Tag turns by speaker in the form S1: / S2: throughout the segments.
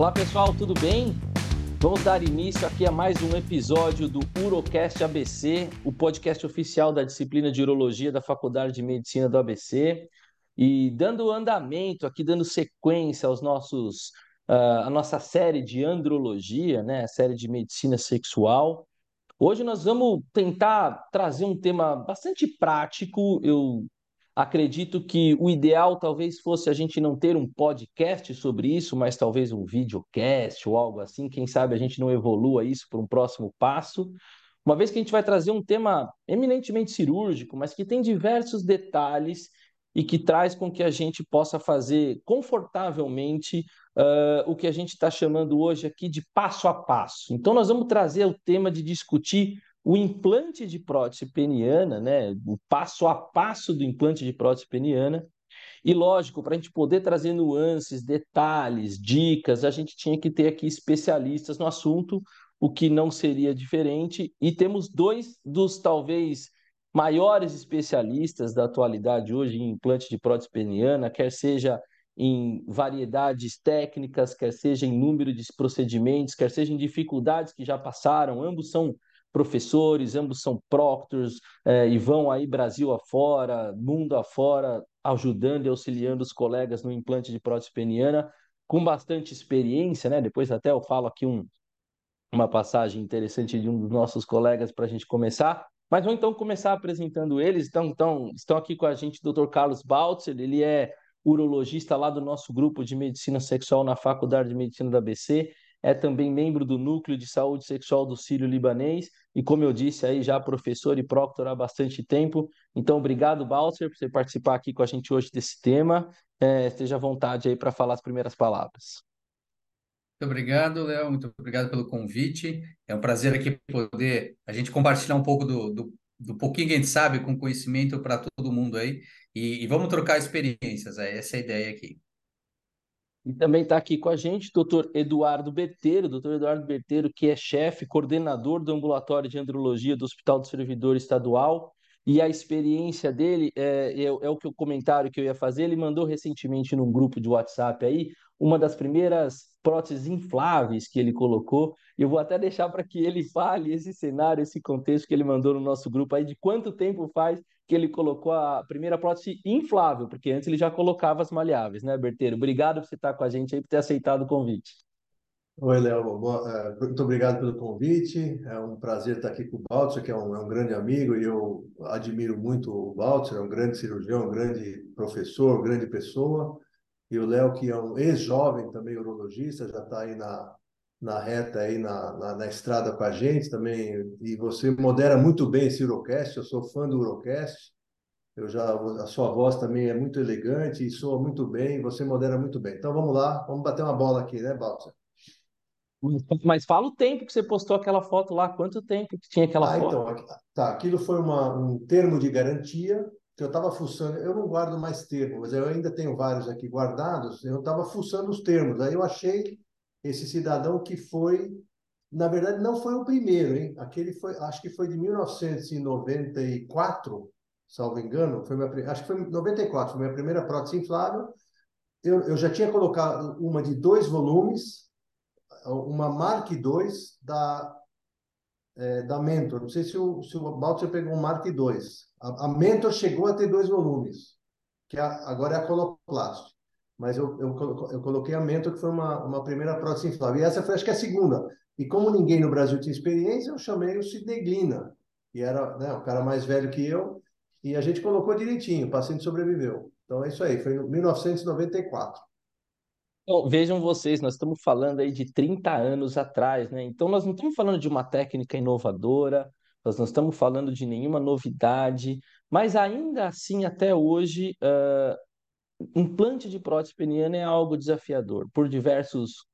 S1: Olá pessoal, tudo bem? Vamos dar início aqui a mais um episódio do Urocast ABC, o podcast oficial da disciplina de Urologia da Faculdade de Medicina do ABC. E dando andamento aqui, dando sequência aos nossos, uh, a nossa série de andrologia, né, a série de medicina sexual. Hoje nós vamos tentar trazer um tema bastante prático. Eu acredito que o ideal talvez fosse a gente não ter um podcast sobre isso, mas talvez um videocast ou algo assim. Quem sabe a gente não evolua isso para um próximo passo. Uma vez que a gente vai trazer um tema eminentemente cirúrgico, mas que tem diversos detalhes e que traz com que a gente possa fazer confortavelmente uh, o que a gente está chamando hoje aqui de passo a passo. Então, nós vamos trazer o tema de discutir o implante de prótese peniana, né, o passo a passo do implante de prótese peniana. E lógico, para a gente poder trazer nuances, detalhes, dicas, a gente tinha que ter aqui especialistas no assunto, o que não seria diferente. E temos dois dos talvez maiores especialistas da atualidade hoje em implante de prótese peniana, quer seja em variedades técnicas, quer seja em número de procedimentos, quer seja em dificuldades que já passaram, ambos são professores, ambos são proctors eh, e vão aí Brasil afora, mundo afora, ajudando e auxiliando os colegas no implante de prótese peniana, com bastante experiência, né? Depois até eu falo aqui um, uma passagem interessante de um dos nossos colegas para a gente começar. Mas vamos então começar apresentando eles. Então, então estão aqui com a gente o Dr. Carlos Baltzer, ele é urologista lá do nosso grupo de medicina sexual na Faculdade de Medicina da ABC, é também membro do Núcleo de Saúde Sexual do Sírio Libanês e, como eu disse, aí já professor e proctor há bastante tempo. Então, obrigado, Baltzer, por você participar aqui com a gente hoje desse tema. É, esteja à vontade aí para falar as primeiras palavras.
S2: Muito obrigado, Léo. Muito obrigado pelo convite. É um prazer aqui poder a gente compartilhar um pouco do, do, do pouquinho que a gente sabe com conhecimento para todo mundo aí. E, e, vamos trocar experiências. É essa é a ideia aqui.
S1: E também está aqui com a gente doutor Eduardo Berteiro, doutor Eduardo Berteiro, que é chefe, coordenador do ambulatório de andrologia do Hospital do Servidor Estadual e a experiência dele é, é, é, o que o comentário que eu ia fazer. Ele mandou recentemente num grupo de WhatsApp aí uma das primeiras próteses infláveis que ele colocou. Eu vou até deixar para que ele fale esse cenário, esse contexto que ele mandou no nosso grupo aí, de quanto tempo faz que ele colocou a primeira prótese inflável, porque antes ele já colocava as maleáveis, né, Berteiro? Obrigado por você estar com a gente aí, por ter aceitado o convite.
S3: Oi, Léo. É, muito obrigado pelo convite. É um prazer estar aqui com o Baltzer, que é um, é um grande amigo e eu admiro muito o Baltzer, é um grande cirurgião, um grande professor, grande pessoa. E o Léo, que é um ex-jovem também urologista, já está aí na, na reta, aí na, na, na, estrada com a gente também. E você modera muito bem esse Urocast, eu sou fã do Urocast. Eu já, a sua voz também é muito elegante e soa muito bem, você modera muito bem. Então vamos lá, vamos bater uma bola aqui, né, Baltzer?
S1: Mas fala o tempo que você postou aquela foto lá, quanto tempo que tinha aquela ah, foto?
S3: Então, tá, aquilo foi uma, um termo de garantia que eu estava fuçando. Eu não guardo mais termos, mas eu ainda tenho vários aqui guardados. Eu estava fuçando os termos. Aí eu achei esse cidadão que foi, na verdade, não foi o primeiro, hein? Aquele foi, acho que foi de 1994, salvo engano. Foi minha, acho que foi 94, foi minha primeira prótese inflável. Eu, eu já tinha colocado uma de dois volumes uma Mark II da, é, da Mentor. Não sei se o, se o Baltzer pegou um Mark II. A, a Mentor chegou a ter dois volumes, que é, agora é a Coloplast. Mas eu, eu, eu coloquei a Mentor, que foi uma, uma primeira prótese inflável. E essa foi, acho que, a segunda. E como ninguém no Brasil tinha experiência, eu chamei o Sideglina, que era né, o cara mais velho que eu, e a gente colocou direitinho, o paciente sobreviveu. Então é isso aí, foi em 1994.
S1: Então, vejam vocês, nós estamos falando aí de 30 anos atrás, né? Então, nós não estamos falando de uma técnica inovadora, nós não estamos falando de nenhuma novidade, mas ainda assim, até hoje, uh, implante de prótese peniana é algo desafiador, por diversos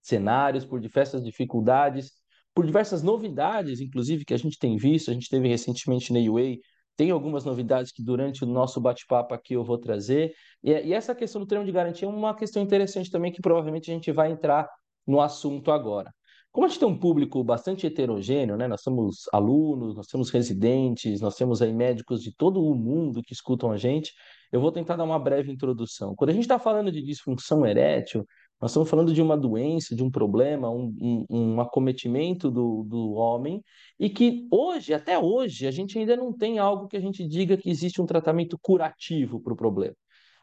S1: cenários, por diversas dificuldades, por diversas novidades, inclusive, que a gente tem visto, a gente teve recentemente na UA tem algumas novidades que durante o nosso bate-papo aqui eu vou trazer. E, e, essa questão do termo de garantia é uma questão interessante também que provavelmente a gente vai entrar no assunto agora. Como a gente tem um público bastante heterogêneo, né? Nós temos alunos, nós temos residentes, nós temos aí médicos de todo o mundo que escutam a gente. Eu vou tentar dar uma breve introdução. Quando a gente está falando de disfunção erétil, Nós estamos falando de uma doença, de um problema, um, um, um acometimento do, do homem, e que hoje, até hoje, a gente ainda não tem algo que a gente diga que existe um tratamento curativo para o problema.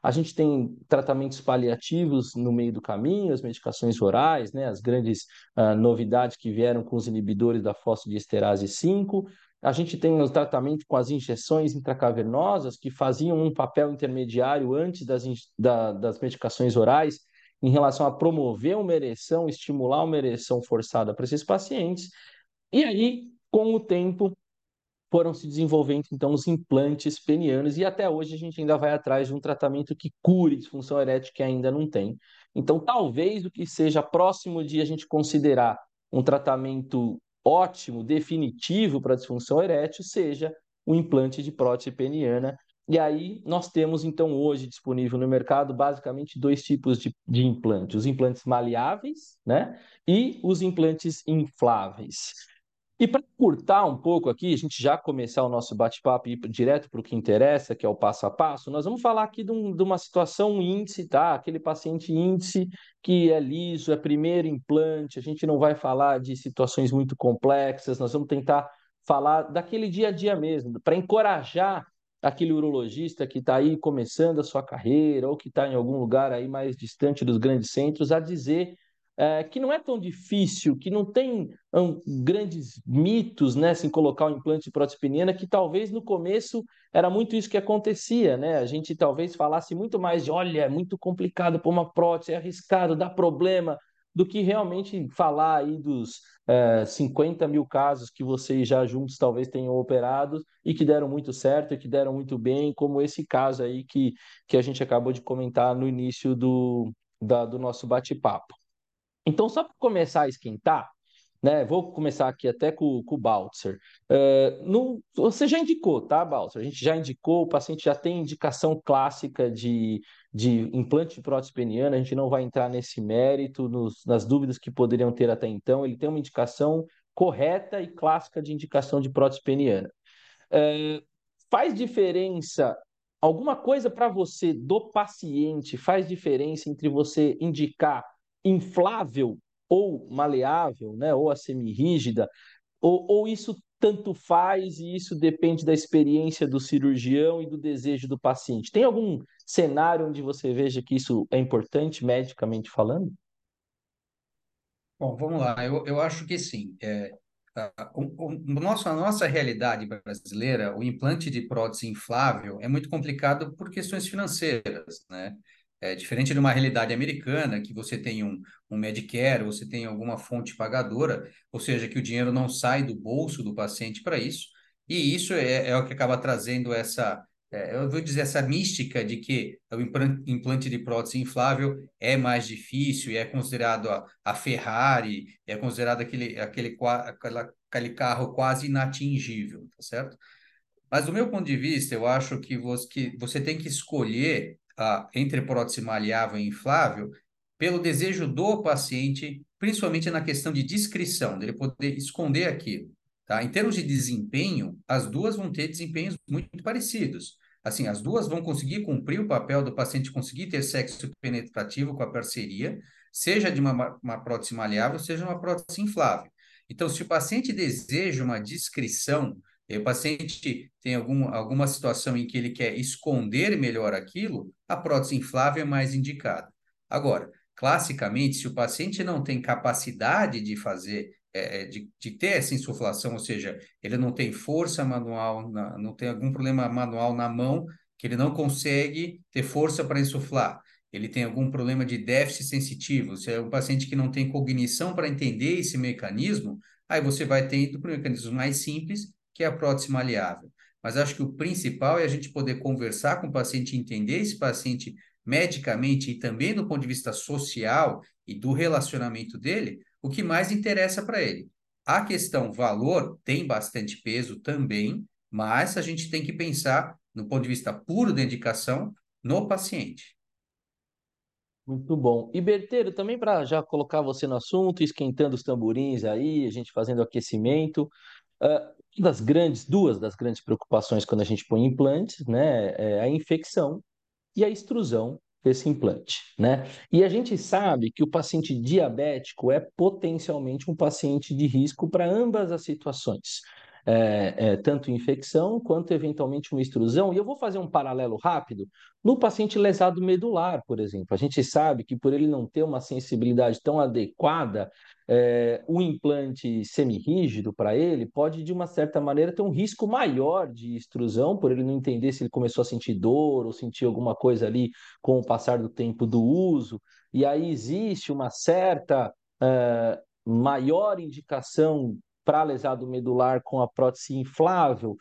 S1: A gente tem tratamentos paliativos no meio do caminho, as medicações orais, né, as grandes uh, novidades que vieram com os inibidores da fosfodiesterase 5. A gente tem o tratamento com as injeções intracavernosas, que faziam um papel intermediário antes das, da, das medicações orais, em relação a promover uma ereção, estimular uma ereção forçada para esses pacientes. E aí, com o tempo, foram se desenvolvendo então os implantes penianos e até hoje a gente ainda vai atrás de um tratamento que cure disfunção erétil que ainda não tem. Então, talvez o que seja próximo de a gente considerar um tratamento ótimo, definitivo para disfunção erétil seja o implante de prótese peniana. E aí nós temos então hoje disponível no mercado basicamente dois tipos de, de implantes: os implantes maleáveis, né, e os implantes infláveis. E para curtar um pouco aqui, a gente já começar o nosso bate-papo e ir direto para o que interessa, que é o passo a passo, nós vamos falar aqui de, um, de, uma situação índice, tá? Aquele paciente índice que é liso, é primeiro implante, a gente não vai falar de situações muito complexas, nós vamos tentar falar daquele dia a dia mesmo, para encorajar aquele urologista que está aí começando a sua carreira ou que está em algum lugar aí mais distante dos grandes centros a dizer é, que não é tão difícil, que não tem um, grandes mitos né, em colocar o implante de prótese peniana, que talvez no começo era muito isso que acontecia, né? A gente talvez falasse muito mais de, olha, é muito complicado pôr uma prótese, é arriscado, dá problema, do que realmente falar aí dos é, 50 mil casos que vocês já juntos talvez tenham operado e que deram muito certo e que deram muito bem, como esse caso aí que, que a gente acabou de comentar no início do, da, do nosso bate-papo. Então, só para começar a esquentar, né? Vou começar aqui até com, com o Baltzer. No, você já indicou, tá, Baltzer? A gente já indicou, o paciente já tem indicação clássica de, de implante de prótese peniana, a gente não vai entrar nesse mérito, nos, nas dúvidas que poderiam ter até então. Ele tem uma indicação correta e clássica de indicação de prótese peniana. Uh, faz diferença alguma coisa para você do paciente? Faz diferença entre você indicar inflável ou maleável, né, ou a semirrígida, ou, ou isso tanto faz e isso depende da experiência do cirurgião e do desejo do paciente. Tem algum cenário onde você veja que isso é importante, medicamente falando?
S2: Bom, vamos lá. Eu, eu acho que sim. É, a, o, o, nosso, a nossa realidade brasileira, o implante de prótese inflável é muito complicado por questões financeiras, né? É diferente de uma realidade americana, que você tem um, um Medicare, você tem alguma fonte pagadora, ou seja, que o dinheiro não sai do bolso do paciente para isso, e isso é, é, o que acaba trazendo essa, é, eu vou dizer, essa mística de que o implante de prótese inflável é mais difícil e é considerado a, a Ferrari, é considerado aquele, aquele, aquele carro quase inatingível, tá certo? Mas do meu ponto de vista, eu acho que você, que você tem que escolher uh, entre prótese maleável e inflável pelo desejo do paciente, principalmente na questão de discrição, dele poder esconder aquilo. Tá? Em termos de desempenho, as duas vão ter desempenhos muito parecidos. Assim, as duas vão conseguir cumprir o papel do paciente conseguir ter sexo penetrativo com a parceria, seja de uma, uma prótese maleável, seja uma prótese inflável. Então, se o paciente deseja uma discrição, e o paciente tem algum, alguma situação em que ele quer esconder melhor aquilo, a prótese inflável é mais indicada. Agora, classicamente, se o paciente não tem capacidade de fazer, é, é de, de ter essa insuflação, ou seja, ele não tem força manual, na, não tem algum problema manual na mão, que ele não consegue ter força para insuflar, ele tem algum problema de déficit sensitivo, se é um paciente que não tem cognição para entender esse mecanismo, aí você vai ter indo para mecanismos mais simples, que é a prótese maleável. Mas acho que o principal é a gente poder conversar com o paciente, entender esse paciente medicamente e também do ponto de vista social e do relacionamento dele, o que mais interessa para ele. A questão valor tem bastante peso também, mas a gente tem que pensar, no ponto de vista puro da indicação, no paciente.
S1: Muito bom. E Berteiro, também para já colocar você no assunto, esquentando os tamborins aí, a gente fazendo aquecimento, uh, das grandes, duas das grandes preocupações quando a gente põe implantes, né, é a infecção e a extrusão esse implante, né? E a gente sabe que o paciente diabético é potencialmente um paciente de risco para ambas as situações. É, é, tanto infecção quanto eventualmente uma extrusão. E eu vou fazer um paralelo rápido no paciente lesado medular, por exemplo. A gente sabe que por ele não ter uma sensibilidade tão adequada, é, o implante semirrígido para ele pode, de uma certa maneira, ter um risco maior de extrusão, por ele não entender se ele começou a sentir dor ou sentir alguma coisa ali com o passar do tempo do uso. E aí existe uma certa é, maior indicação para lesado medular com a prótese inflável.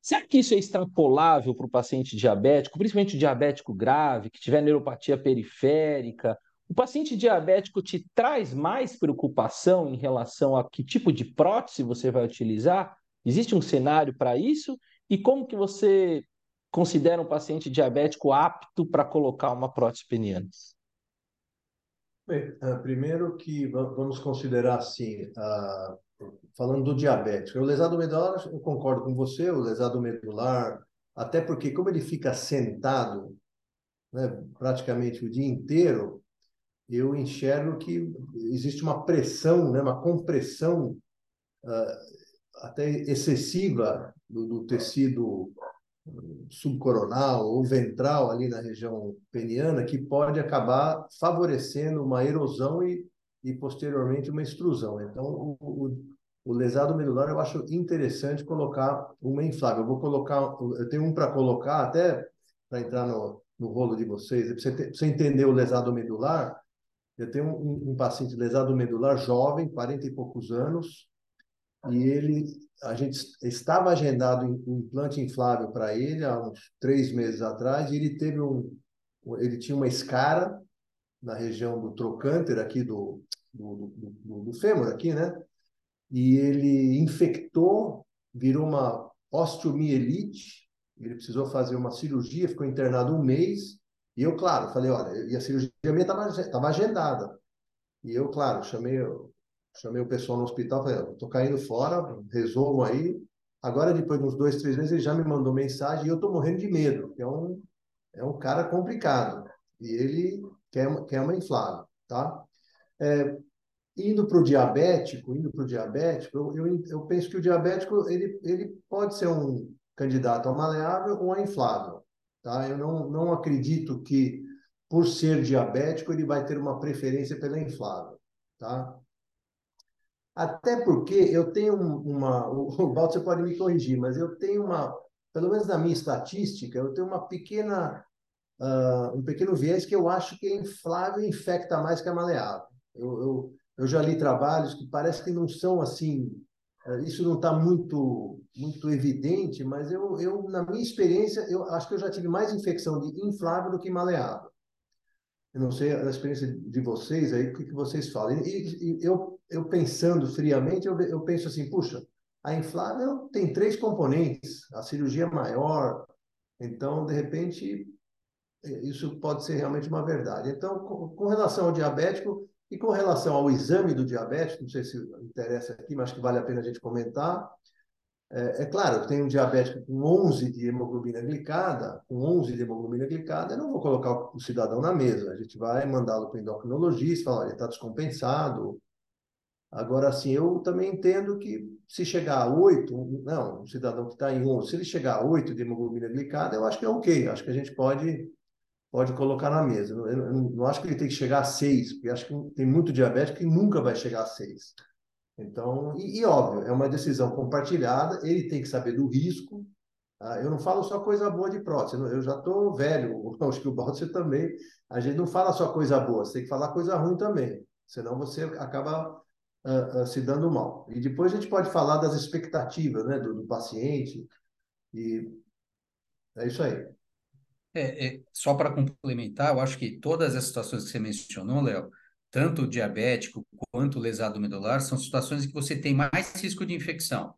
S1: Será que isso é extrapolável para o paciente diabético, principalmente diabético grave, que tiver neuropatia periférica? O paciente diabético te traz mais preocupação em relação a que tipo de prótese você vai utilizar? Existe um cenário para isso? E como que você considera um paciente diabético apto para colocar uma prótese peniana?
S3: Bem, uh, primeiro que vamos considerar assim, uh, falando do diabético, o lesado medular, eu concordo com você, o lesado medular, até porque como ele fica sentado né, praticamente o dia inteiro, eu enxergo que existe uma pressão, né, uma compressão uh, até excessiva do, do tecido subcoronal ou ventral ali na região peniana que pode acabar favorecendo uma erosão e, e posteriormente uma extrusão. Então, o, o, o lesado medular eu acho interessante colocar uma inflável. Eu vou colocar, eu tenho um para colocar até para entrar no, no rolo de vocês. Para você, você entender o lesado medular, eu tenho um, um paciente lesado medular jovem, 40 e poucos anos, e ele a gente estava agendado um implante inflável para ele há uns três meses atrás e ele teve um ele tinha uma escara na região do trocânter aqui do do, do, do fêmur aqui né e ele infectou virou uma osteomielite ele precisou fazer uma cirurgia ficou internado um mês e eu claro falei olha e a cirurgia minha estava agendada e eu claro chamei chamei o pessoal no hospital, falei, estou caindo fora, resolvam aí. Agora, depois de uns dois, três meses, ele já me mandou mensagem e eu estou morrendo de medo, porque é um, é um cara complicado. E ele quer, quer uma inflável, tá? É, indo para o diabético, indo para o diabético, eu, eu, eu, penso que o diabético ele, ele pode ser um candidato a maleável ou a inflável, tá? Eu não, não acredito que por ser diabético ele vai ter uma preferência pela inflável, tá? Até porque eu tenho uma. O Walter pode me corrigir, mas eu tenho uma. Pelo menos na minha estatística, eu tenho uma pequena. Uh, um pequeno viés que eu acho que é inflável infecta mais que a maleável. Eu, eu, eu já li trabalhos que parece que não são assim. Uh, isso não está muito, muito evidente, mas eu, eu, na minha experiência, eu acho que eu já tive mais infecção de inflável do que maleável. Eu não sei a experiência de vocês aí, o que, que vocês falam. E, e, eu, eu pensando friamente, eu, eu penso assim, puxa, a inflável tem três componentes, a cirurgia é maior, então, de repente, isso pode ser realmente uma verdade. Então, com, com relação ao diabético e com relação ao exame do diabético, não sei se interessa aqui, mas que vale a pena a gente comentar, é, é claro, tem um diabético com 11 de hemoglobina glicada, com 11 de hemoglobina glicada, eu não vou colocar o cidadão na mesa. A gente vai mandá-lo para o endocrinologista, falar, ele está descompensado. Agora, assim, eu também entendo que se chegar a 8, não, um cidadão que está em 11, se ele chegar a 8 de hemoglobina glicada, eu acho que é ok, acho que a gente pode, pode colocar na mesa. Eu, não acho que ele tem que chegar a 6, porque acho que tem muito diabético que nunca vai chegar a 6. Então, e, e, óbvio, é uma decisão compartilhada, ele tem que saber do risco. Tá? Eu não falo só coisa boa de prótese, eu já estou velho, acho que o Baltzer também. A gente não fala só coisa boa, você tem que falar coisa ruim também, senão você acaba uh, uh, se dando mal. E depois a gente pode falar das expectativas né, do, do paciente, e é isso aí.
S2: É, é só para complementar, eu acho que todas as situações que você mencionou, Léo, tanto diabético quanto lesado medular, são situações em que você tem mais risco de infecção.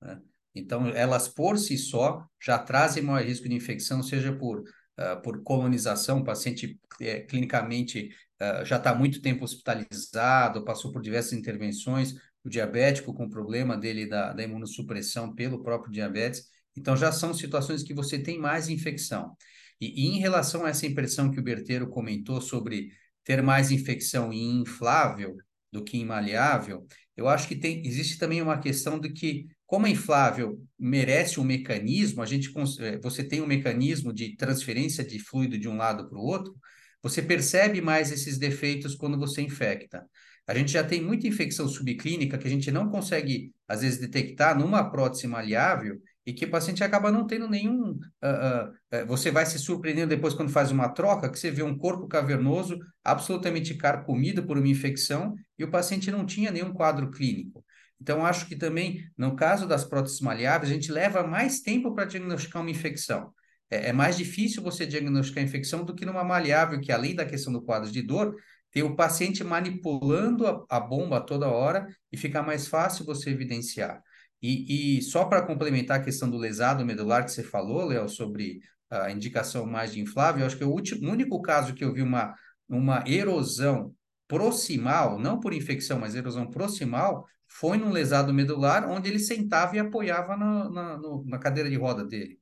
S2: Né? Então, elas por si só já trazem maior risco de infecção, seja por, uh, por colonização, o paciente é, clinicamente uh, já está muito tempo hospitalizado, passou por diversas intervenções, o diabético com o problema dele da, da imunossupressão pelo próprio diabetes. Então, já são situações que você tem mais infecção. E, e em relação a essa impressão que o Berteiro comentou sobre ter mais infecção em inflável do que em maleável, eu acho que tem, existe também uma questão de que, como a inflável merece um mecanismo, a gente, eh, você tem um mecanismo de transferência de fluido de um lado para o outro, você percebe mais esses defeitos quando você infecta. A gente já tem muita infecção subclínica que a gente não consegue, às vezes, detectar numa prótese maleável e que o paciente acaba não tendo nenhum. Uh, uh, você vai se surpreendendo depois quando faz uma troca, que você vê um corpo cavernoso absolutamente carcomido por uma infecção e o paciente não tinha nenhum quadro clínico. Então, acho que também, no caso das próteses maleáveis, a gente leva mais tempo para diagnosticar uma infecção. É, é mais difícil você diagnosticar a infecção do que numa maleável, que além da questão do quadro de dor, tem o paciente manipulando a, a bomba toda hora e fica mais fácil você evidenciar. E, e só para complementar a questão do lesado medular que você falou, Léo, sobre a indicação mais de inflável, acho que o, último, único caso que eu vi uma, uma erosão proximal, não por infecção, mas erosão proximal, foi num lesado medular, onde ele sentava e apoiava na, na, no, na cadeira de roda dele.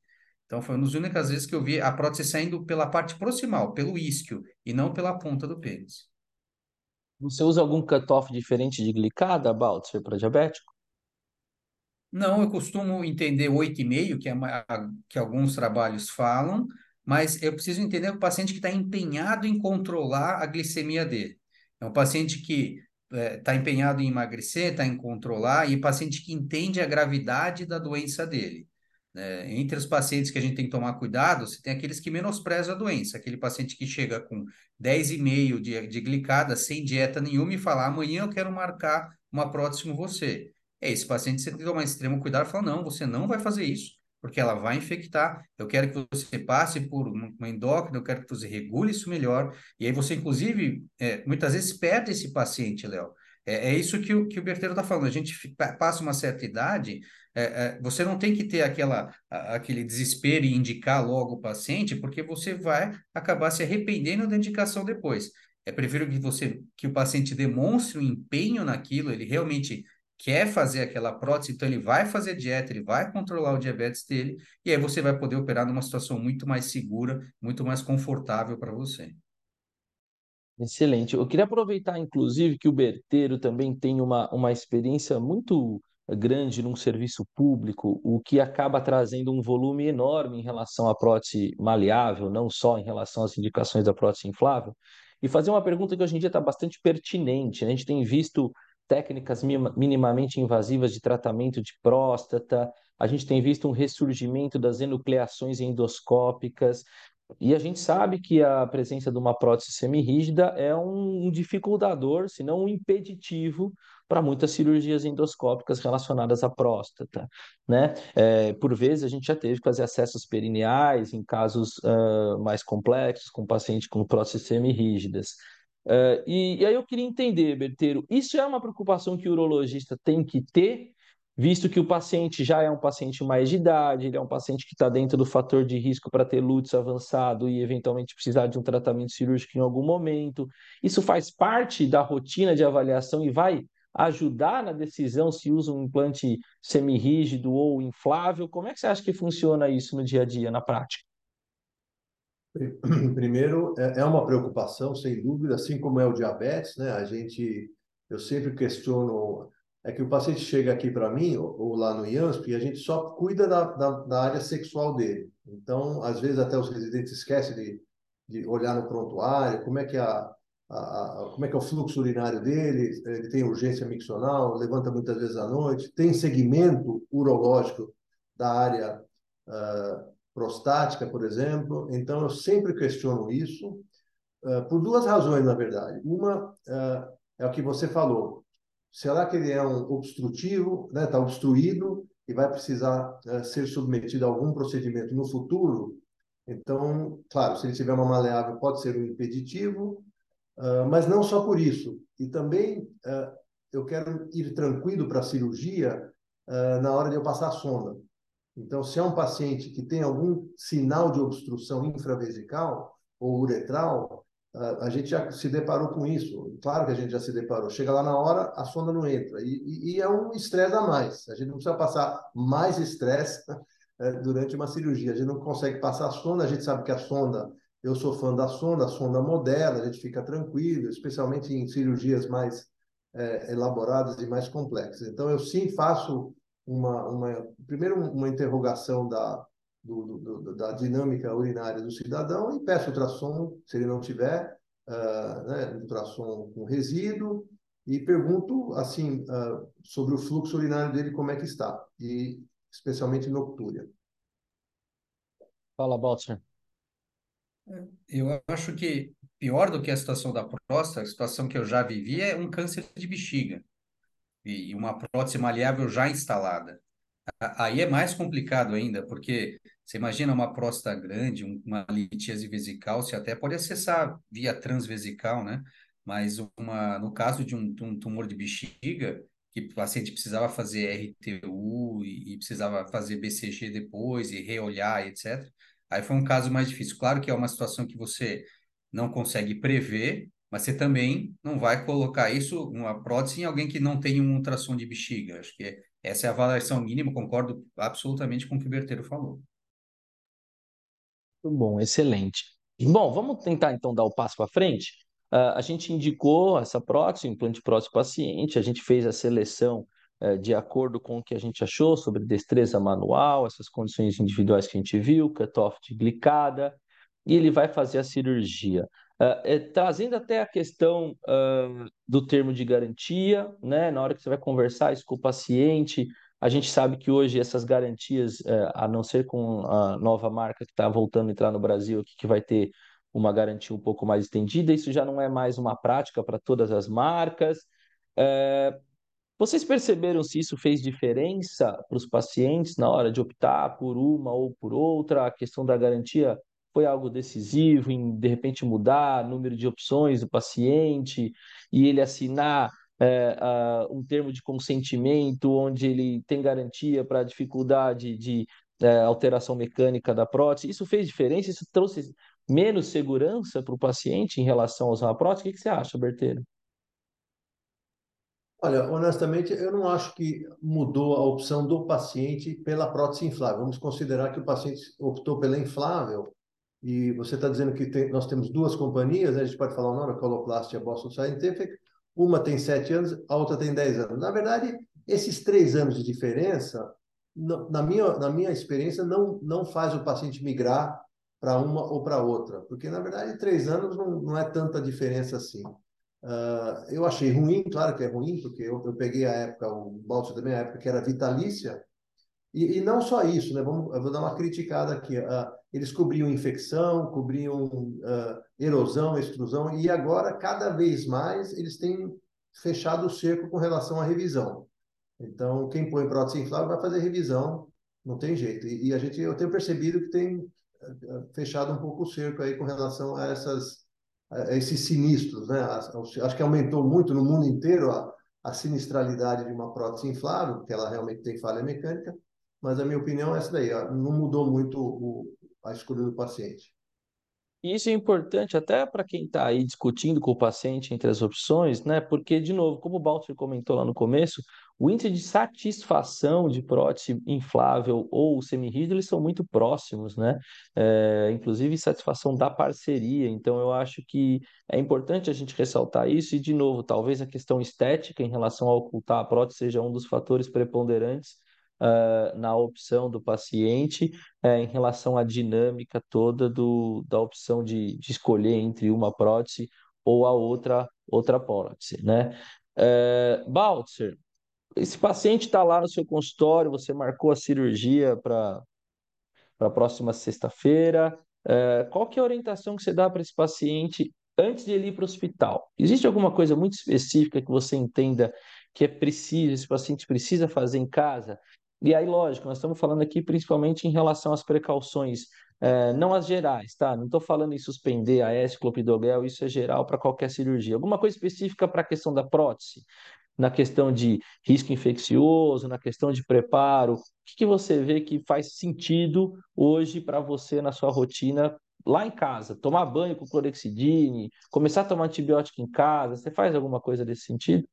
S2: Então, foi uma das únicas vezes que eu vi a prótese saindo pela parte proximal, pelo isquio, e não pela ponta do pênis.
S1: Você usa algum cutoff diferente de glicada, Baltzer, para diabético?
S2: Não, eu costumo entender 8,5, que, é que alguns trabalhos falam, mas eu preciso entender o paciente que está empenhado em controlar a glicemia dele. É um paciente que está é, empenhado em emagrecer, está em controlar, e paciente que entende a gravidade da doença dele. É, entre os pacientes que a gente tem que tomar cuidado, você tem aqueles que menosprezam a doença, aquele paciente que chega com 10,5 de, de glicada, sem dieta nenhuma, e fala: amanhã eu quero marcar uma prótese com você. É, esse paciente você tem que tomar extremo cuidado e falar: não, você não vai fazer isso, porque ela vai infectar. Eu quero que você passe por uma endócrina, eu quero que você regule isso melhor. E aí você, inclusive, é, muitas vezes perde esse paciente, Léo. É, é isso que o, que o Berteiro está falando. A gente passa uma certa idade, é, é, você não tem que ter aquela, aquele desespero e indicar logo o paciente, porque você vai acabar se arrependendo da indicação depois. É prefiro que você que o paciente demonstre um empenho naquilo, ele realmente quer fazer aquela prótese, então ele vai fazer dieta, ele vai controlar o diabetes dele, e aí você vai poder operar numa situação muito mais segura, muito mais confortável para você.
S1: Excelente. Eu queria aproveitar, inclusive, que o Berteiro também tem uma, uma experiência muito grande num serviço público, o que acaba trazendo um volume enorme em relação à prótese maleável, não só em relação às indicações da prótese inflável, e fazer uma pergunta que hoje em dia está bastante pertinente. Né? A gente tem visto técnicas minimamente invasivas de tratamento de próstata, a gente tem visto um ressurgimento das enucleações endoscópicas, e a gente sabe que a presença de uma prótese semirrígida é um dificultador, se não um impeditivo, para muitas cirurgias endoscópicas relacionadas à próstata. Né? É, por vezes, a gente já teve que fazer acessos perineais em casos uh, mais complexos, com pacientes com próteses semirrígidas. Uh, e, e aí eu queria entender, Berteiro, isso é uma preocupação que o urologista tem que ter visto que o paciente já é um paciente mais de idade, ele é um paciente que está dentro do fator de risco para ter lútis avançado e eventualmente precisar de um tratamento cirúrgico em algum momento. Isso faz parte da rotina de avaliação e vai ajudar na decisão se usa um implante semirrígido ou inflável? Como é que você acha que funciona isso no dia a dia, na prática?
S3: Primeiro, é, é uma preocupação, sem dúvida, assim como é o diabetes, né? A gente, eu sempre questiono é que o paciente chega aqui para mim, ou, ou, lá no IANSP, e a gente só cuida da, da, da, área sexual dele. Então, às vezes, até os residentes esquecem de, de olhar no prontuário, como é que a, a, como é que é o fluxo urinário dele, ele tem urgência miccional, levanta muitas vezes à noite, tem segmento urológico da área uh, prostática, por exemplo. Então, eu sempre questiono isso, uh, por duas razões, na verdade. Uma uh, é o que você falou, Será que ele é um obstrutivo, está né? Tá obstruído e vai precisar é, ser submetido a algum procedimento no futuro? Então, claro, se ele tiver uma maleável, pode ser um impeditivo, uh, mas não só por isso. E também uh, eu quero ir tranquilo para a cirurgia uh, na hora de eu passar a sonda. Então, se é um paciente que tem algum sinal de obstrução infravesical ou uretral, a gente já se deparou com isso. Claro que a gente já se deparou. Chega lá na hora, a sonda não entra. E, e, é um estresse a mais. A gente não precisa passar mais estresse é, durante uma cirurgia. A gente não consegue passar a sonda, a gente sabe que a sonda, eu sou fã da sonda, a sonda modela, a gente fica tranquilo, especialmente em cirurgias mais é, elaboradas e mais complexas. Então, eu sim faço uma, uma primeiro uma interrogação da, do, do, da dinâmica urinária do cidadão e peço ultrassom, se ele não tiver, uh, né, ultrassom com resíduo, e pergunto assim uh, sobre o fluxo urinário dele como é que está e especialmente noctúria.
S1: Fala, Baltzner.
S2: Eu acho que pior do que a situação da próstata, a situação que eu já vivi é um câncer de bexiga e uma prótese maleável já instalada. Aí é mais complicado ainda, porque você imagina uma próstata grande, uma litíase vesical, você até pode acessar via transvesical, né? Mas uma, no caso de um, um tumor de bexiga, que o paciente precisava fazer RTU e, e, precisava fazer BCG depois e reolhar, etc. Aí foi um caso mais difícil. Claro que é uma situação que você não consegue prever, mas você também não vai colocar isso, uma prótese, em alguém que não tem um ultrassom de bexiga. Acho que essa é a avaliação mínima, concordo absolutamente com o que o Berteiro falou.
S1: Muito bom, excelente. Bom, vamos tentar então dar o passo para frente. Uh, a gente indicou essa prótese, implante prótese paciente, a gente fez a seleção uh, de acordo com o que a gente achou sobre destreza manual, essas condições individuais que a gente viu, cutoff de glicada, e ele vai fazer a cirurgia. Uh, trazendo até a questão uh, do termo de garantia, né? Na hora que você vai conversar isso com o paciente, a gente sabe que hoje essas garantias, uh, a não ser com a nova marca que está voltando a entrar no Brasil, que vai ter uma garantia um pouco mais estendida, isso já não é mais uma prática para todas as marcas. vocês perceberam se isso fez diferença para os pacientes na hora de optar por uma ou por outra? A questão da garantia foi algo decisivo em, de repente, mudar o número de opções do paciente e ele assinar é, uh, um termo de consentimento onde ele tem garantia para a dificuldade de é, alteração mecânica da prótese. Isso fez diferença? Isso trouxe menos segurança para o paciente em relação a usar a prótese? O que, que você acha, Berteiro?
S3: Olha, honestamente, eu não acho que mudou a opção do paciente pela prótese inflável. Vamos considerar que o paciente optou pela inflável e você está dizendo que tem, nós temos duas companhias, né? a gente pode falar o nome, a Coloplast e a Boston Scientific, uma tem sete anos, a outra tem dez anos. Na verdade, esses três anos de diferença, na minha, na minha experiência, não, não faz o paciente migrar para uma ou para outra, porque, na verdade, três anos não, não é tanta diferença assim. Uh, eu achei ruim, claro que é ruim, porque eu, eu peguei a época, o Balso também, a época que era vitalícia, e, e, não só isso, né? Vamos, eu vou dar uma criticada aqui. Uh, eles cobriam infecção, cobriam uh, erosão, extrusão, e agora, cada vez mais, eles têm fechado o cerco com relação à revisão. Então, quem põe prótese inflável vai fazer revisão, não tem jeito. E, e a gente, eu tenho percebido que tem uh, fechado um pouco o cerco aí com relação a essas a esses sinistros, né? Acho que aumentou muito no mundo inteiro a, a sinistralidade de uma prótese inflável, porque ela realmente tem falha mecânica, mas a minha opinião é essa daí, ó, não mudou muito o, a escolha do paciente.
S1: Isso é importante até para quem está aí discutindo com o paciente entre as opções, né? Porque, de novo, como o Balter comentou lá no começo, o índice de satisfação de prótese inflável ou semirrígido, eles são muito próximos, né? É, inclusive, satisfação da parceria. Então, eu acho que é importante a gente ressaltar isso. E, de novo, talvez a questão estética em relação a ocultar a prótese seja um dos fatores preponderantes uh, na opção do paciente uh, em relação à dinâmica toda do, da opção de, de escolher entre uma prótese ou a outra, outra prótese, né? Uh, Baltzer, esse paciente está lá no seu consultório, você marcou a cirurgia para a próxima sexta-feira. Uh, qual que é a orientação que você dá para esse paciente antes de ele ir para o hospital? Existe alguma coisa muito específica que você entenda que é preciso, esse paciente precisa fazer em casa? E aí, lógico, nós estamos falando aqui principalmente em relação às precauções, é, não as gerais, tá? Não estou falando em suspender a S, clopidogrel, isso é geral para qualquer cirurgia. Alguma coisa específica para a questão da prótese? Na questão de risco infeccioso, na questão de preparo, o que, que você vê que faz sentido hoje para você na sua rotina lá em casa? Tomar banho com clorexidine, começar a tomar antibiótico em casa, você faz alguma coisa desse sentido?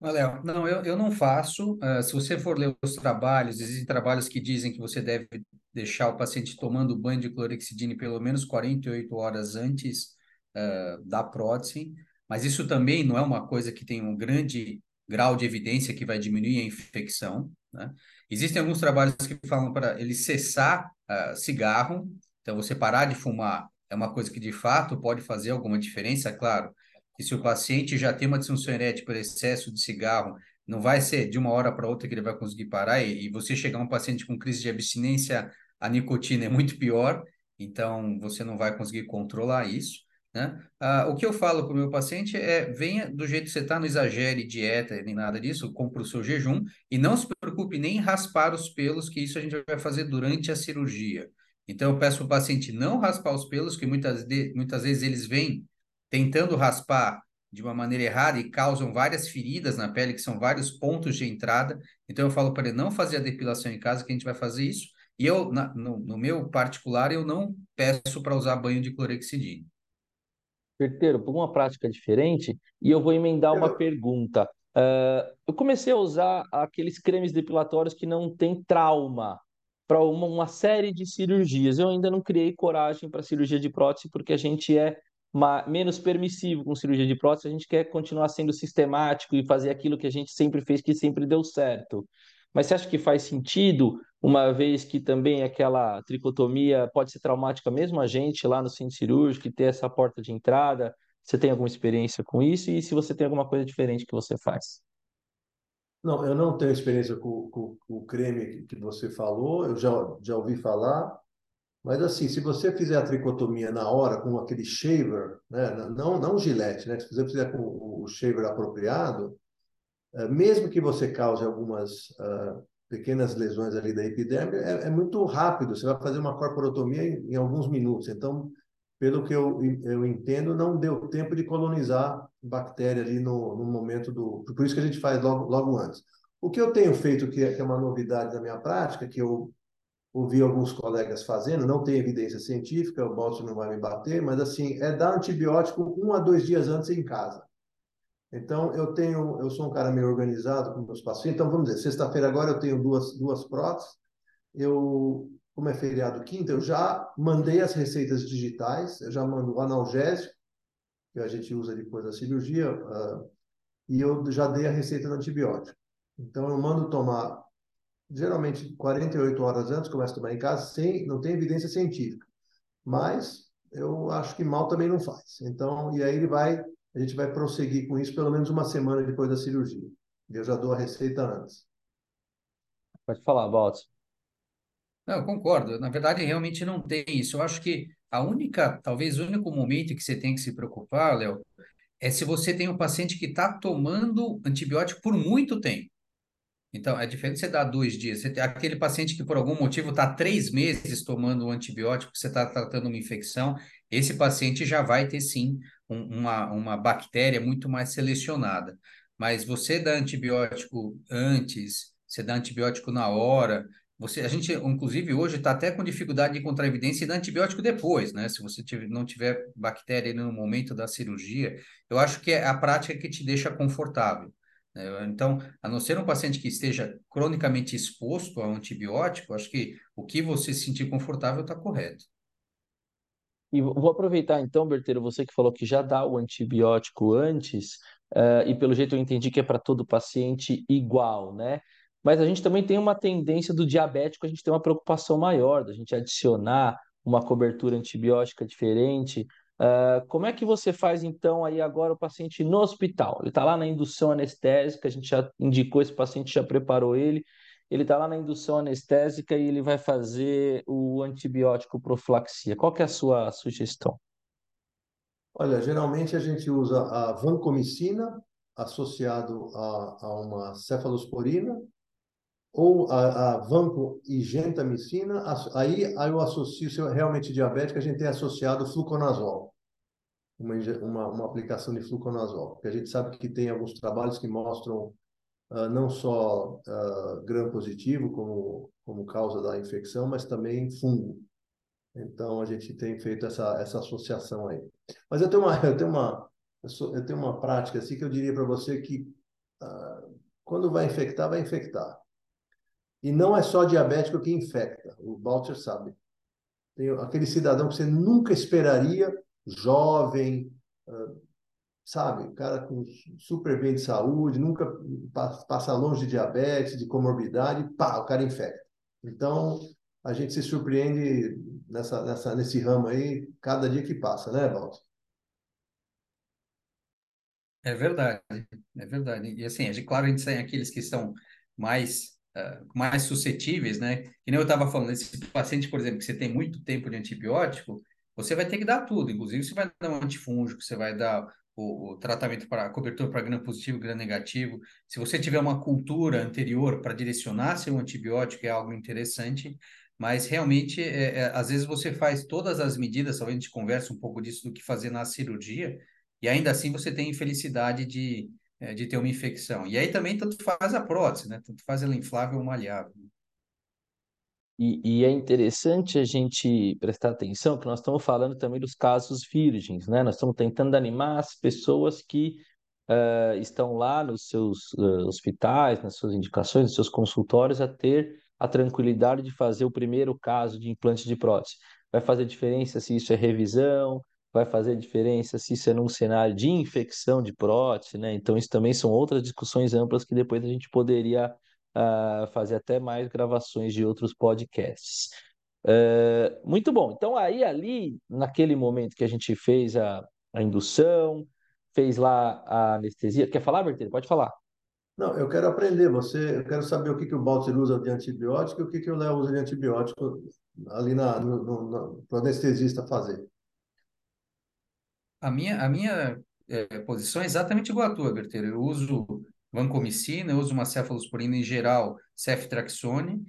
S2: Léo, não, eu, eu não faço. Uh, se você for ler os trabalhos, existem trabalhos que dizem que você deve deixar o paciente tomando banho de clorexidine pelo menos 48 horas antes uh, da prótese, mas isso também não é uma coisa que tem um grande grau de evidência que vai diminuir a infecção. Né? Existem alguns trabalhos que falam para ele cessar uh, cigarro, então você parar de fumar é uma coisa que de fato pode fazer alguma diferença, claro que se o paciente já tem uma disfunção erétil por excesso de cigarro, não vai ser de uma hora para outra que ele vai conseguir parar, e, e você chegar um paciente com crise de abstinência à nicotina é muito pior, então você não vai conseguir controlar isso. Né? Ah, o que eu falo para o meu paciente é: venha do jeito que você está, não exagere dieta nem nada disso, compre o seu jejum e não se preocupe nem em raspar os pelos, que isso a gente vai fazer durante a cirurgia. Então, eu peço para o paciente não raspar os pelos, que muitas, de, muitas vezes eles vêm tentando raspar de uma maneira errada e causam várias feridas na pele, que são vários pontos de entrada. Então eu falo para ele não fazer a depilação em casa, que a gente vai fazer isso. E eu, na, no, no, meu particular, eu não peço para usar banho de clorexidina.
S1: Perteiro, por uma prática diferente, e eu vou emendar uma pergunta. Uh, eu comecei a usar aqueles cremes depilatórios que não tem trauma para uma, uma série de cirurgias. Eu ainda não criei coragem para cirurgia de prótese porque a gente é menos permissivo com cirurgia de prótese, a gente quer continuar sendo sistemático e fazer aquilo que a gente sempre fez, que sempre deu certo. Mas você acha que faz sentido, uma vez que também aquela tricotomia pode ser traumática mesmo a gente lá no centro cirúrgico e ter essa porta de entrada? Você tem alguma experiência com isso? E se você tem alguma coisa diferente que você faz?
S3: Não, eu não tenho experiência com, com, com o creme que você falou, eu já, já ouvi falar, mas assim, se você fizer a tricotomia na hora com aquele shaver, né, não não gilete, né, se você fizer com o shaver apropriado, eh, mesmo que você cause algumas uh, pequenas lesões ali da epiderme, é, é, muito rápido. Você vai fazer uma corporotomia em, em, alguns minutos. Então, pelo que eu, eu entendo, não deu tempo de colonizar bactéria ali no, no momento do. Por isso que a gente faz logo, logo antes. O que eu tenho feito, que é, que é uma novidade da minha prática, que eu ouvi alguns colegas fazendo, não tem evidência científica, o Balso não vai me bater, mas assim, é dar antibiótico um a dois dias antes em casa. Então, eu tenho, eu sou um cara meio organizado com meus pacientes, então vamos dizer, sexta-feira agora eu tenho duas, duas próteses, eu, como é feriado quinta, eu já mandei as receitas digitais, eu já mando o analgésico, que a gente usa depois da cirurgia, uh, e eu já dei a receita do antibiótico. Então, eu mando tomar geralmente 48 horas antes, começa a tomar em casa, sem, não tem evidência científica. Mas eu acho que mal também não faz. Então, e aí ele vai, a gente vai prosseguir com isso pelo menos uma semana depois da cirurgia. Eu já dou a receita antes.
S1: Pode falar, Baltz.
S2: Não, eu concordo. Na verdade, realmente não tem isso. Eu acho que a única, talvez o único momento que você tem que se preocupar, Léo, é se você tem um paciente que está tomando antibiótico por muito tempo. Então, é diferente você dar dois dias. Você aquele paciente que, por algum motivo, está três meses tomando um antibiótico, você está tratando uma infecção, esse paciente já vai ter, sim, um, uma, uma bactéria muito mais selecionada. Mas você dá antibiótico antes, você dá antibiótico na hora, você, a gente, inclusive, hoje está até com dificuldade de encontrar evidência e dar antibiótico depois, né? Se você tiver, não tiver bactéria no momento da cirurgia, eu acho que é a prática que te deixa confortável. Né? Então, a não ser um paciente que esteja cronicamente exposto a um antibiótico, acho que o que você se sentir confortável está correto.
S1: E vou aproveitar então, Berteiro, você que falou que já dá o antibiótico antes, uh, e pelo jeito eu entendi que é para todo paciente igual, né? Mas a gente também tem uma tendência do diabético, a gente tem uma preocupação maior da gente adicionar uma cobertura antibiótica diferente. Uh, como é que você faz então aí agora o paciente no hospital? Ele está lá na indução anestésica, a gente já indicou esse paciente, já preparou ele. Ele está lá na indução anestésica e ele vai fazer o antibiótico profilaxia. Qual que é a sua sugestão?
S3: Olha, geralmente a gente usa a vancomicina associado a, a uma cefalosporina ou a, a vanco e gentamicina, aí, aí eu associo, se eu realmente diabético, a gente tem associado fluconazol, uma, uma, uma aplicação de fluconazol, porque a gente sabe que tem alguns trabalhos que mostram uh, não só uh, gram positivo como, como causa da infecção, mas também fungo. Então, a gente tem feito essa, essa associação aí. Mas eu tenho uma, eu tenho uma, eu, sou, eu tenho uma prática assim que eu diria para você que uh, quando vai infectar, vai infectar. E não é só diabético que infecta, o Balcher sabe. Tem aquele cidadão que você nunca esperaria, jovem, sabe, cara com super bem de saúde, nunca passa longe de diabetes, de comorbidade, pá, o cara infecta. Então, a gente se surpreende nessa, nessa, nesse ramo aí, cada dia que passa, né, Balto?
S2: É verdade, é verdade. E assim, é claro, a gente tem aqueles que são mais uh, mais suscetíveis, né? E nem eu estava falando, esse paciente, por exemplo, que você tem muito tempo de antibiótico, você vai ter que dar tudo. Inclusive, você vai dar um antifúngico, você vai dar o, o tratamento para cobertura para gram positivo gram negativo. Se você tiver uma cultura anterior para direcionar seu antibiótico, é algo interessante. Mas realmente, é, é, às vezes você faz todas as medidas, talvez a gente converse um pouco disso do que fazer na cirurgia, e ainda assim você tem infelicidade de, é, de ter uma infecção. E aí também tanto faz a prótese, né? Tanto faz ela inflável ou malhável.
S1: E, e, é interessante a gente prestar atenção que nós estamos falando também dos casos virgens, né? Nós estamos tentando animar as pessoas que uh, estão lá nos seus uh, hospitais, nas suas indicações, nos seus consultórios, a ter a tranquilidade de fazer o primeiro caso de implante de prótese. Vai fazer diferença se isso é revisão, vai fazer diferença se isso é num cenário de infecção de prótese, né? Então, isso também são outras discussões amplas que depois a gente poderia uh, fazer até mais gravações de outros podcasts. Uh, muito bom. Então, aí, ali, naquele momento que a gente fez a, a indução, fez lá a anestesia. Quer falar, Berteiro? Pode falar.
S3: Não, eu quero aprender. Você, eu quero saber o que, que o Baltzir usa de antibiótico e o que, que o Léo usa de antibiótico ali na, no, no, para o anestesista fazer.
S2: A minha, a minha é, posição é exatamente igual à tua, Berteiro. Eu uso vancomicina, eu uso uma cefalosporina em geral, ceftraxone,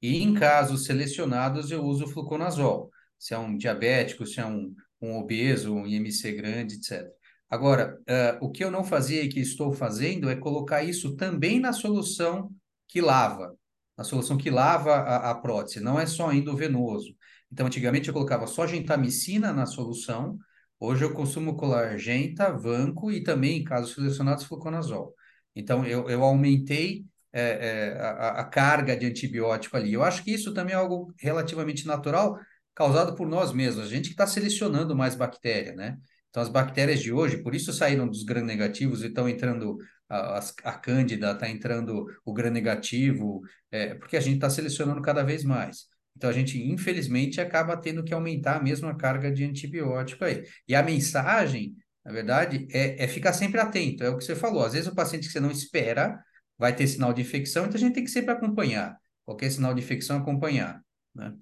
S2: e em casos selecionados eu uso fluconazol, se é um diabético, se é um, um obeso, um IMC grande, etc. Agora, uh, o que eu não fazia e que estou fazendo é colocar isso também na solução que lava, na solução que lava a, a prótese, não é só endovenoso. Então, antigamente eu colocava só gentamicina na solução, hoje eu consumo colargenta, vanco e também, em casos selecionados, fluconazol. Então, eu, eu aumentei é, é, a, a, carga de antibiótico ali. Eu acho que isso também é algo relativamente natural, causado por nós mesmos. A gente que está selecionando mais bactéria, né? Então, as bactérias de hoje, por isso saíram dos gram-negativos e estão entrando a, a cândida, está entrando o gram-negativo, é, porque a gente está selecionando cada vez mais. Então, a gente, infelizmente, acaba tendo que aumentar a carga de antibiótico aí. E a mensagem na verdade, é, é ficar sempre atento. É o que você falou. Às vezes o paciente que você não espera vai ter sinal de infecção, então a gente tem que sempre acompanhar. Qualquer sinal de infecção, acompanhar. Né?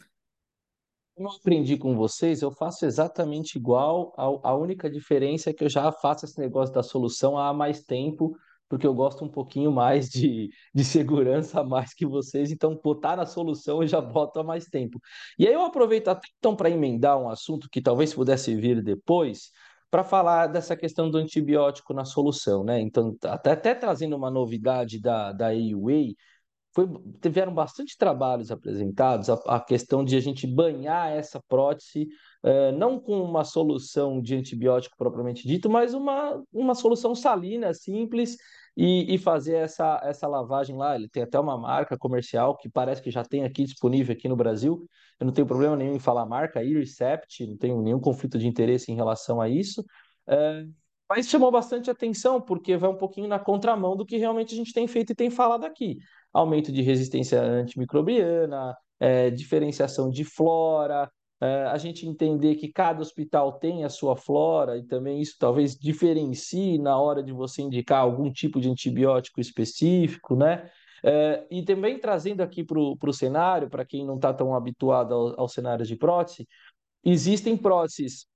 S1: Eu aprendi com vocês, eu faço exatamente igual. A, a única diferença é que eu já faço esse negócio da solução há mais tempo, porque eu gosto um pouquinho mais de, de segurança a mais que vocês, então botar na solução eu já boto há mais tempo. E aí eu aproveito até então para emendar um assunto que talvez pudesse vir depois, para falar dessa questão do antibiótico na solução, né? Então, até, até trazendo uma novidade da, da AUA, foi, tiveram bastante trabalhos apresentados, a, a, questão de a gente banhar essa prótese, eh, não com uma solução de antibiótico propriamente dito, mas uma, uma solução salina, simples, e, e, fazer essa, essa lavagem lá. Ele tem até uma marca comercial que parece que já tem aqui disponível aqui no Brasil. Eu não tenho problema nenhum em falar marca, Irecept, não tenho nenhum conflito de interesse em relação a isso. É, mas chamou bastante atenção, porque vai um pouquinho na contramão do que realmente a gente tem feito e tem falado aqui. Aumento de resistência antimicrobiana, é, diferenciação de flora, a gente entender que cada hospital tem a sua flora e também isso talvez diferencie na hora de você indicar algum tipo de antibiótico específico, né? É, e também trazendo aqui para o cenário, para quem não está tão habituado ao, ao cenário de prótese, existem próteses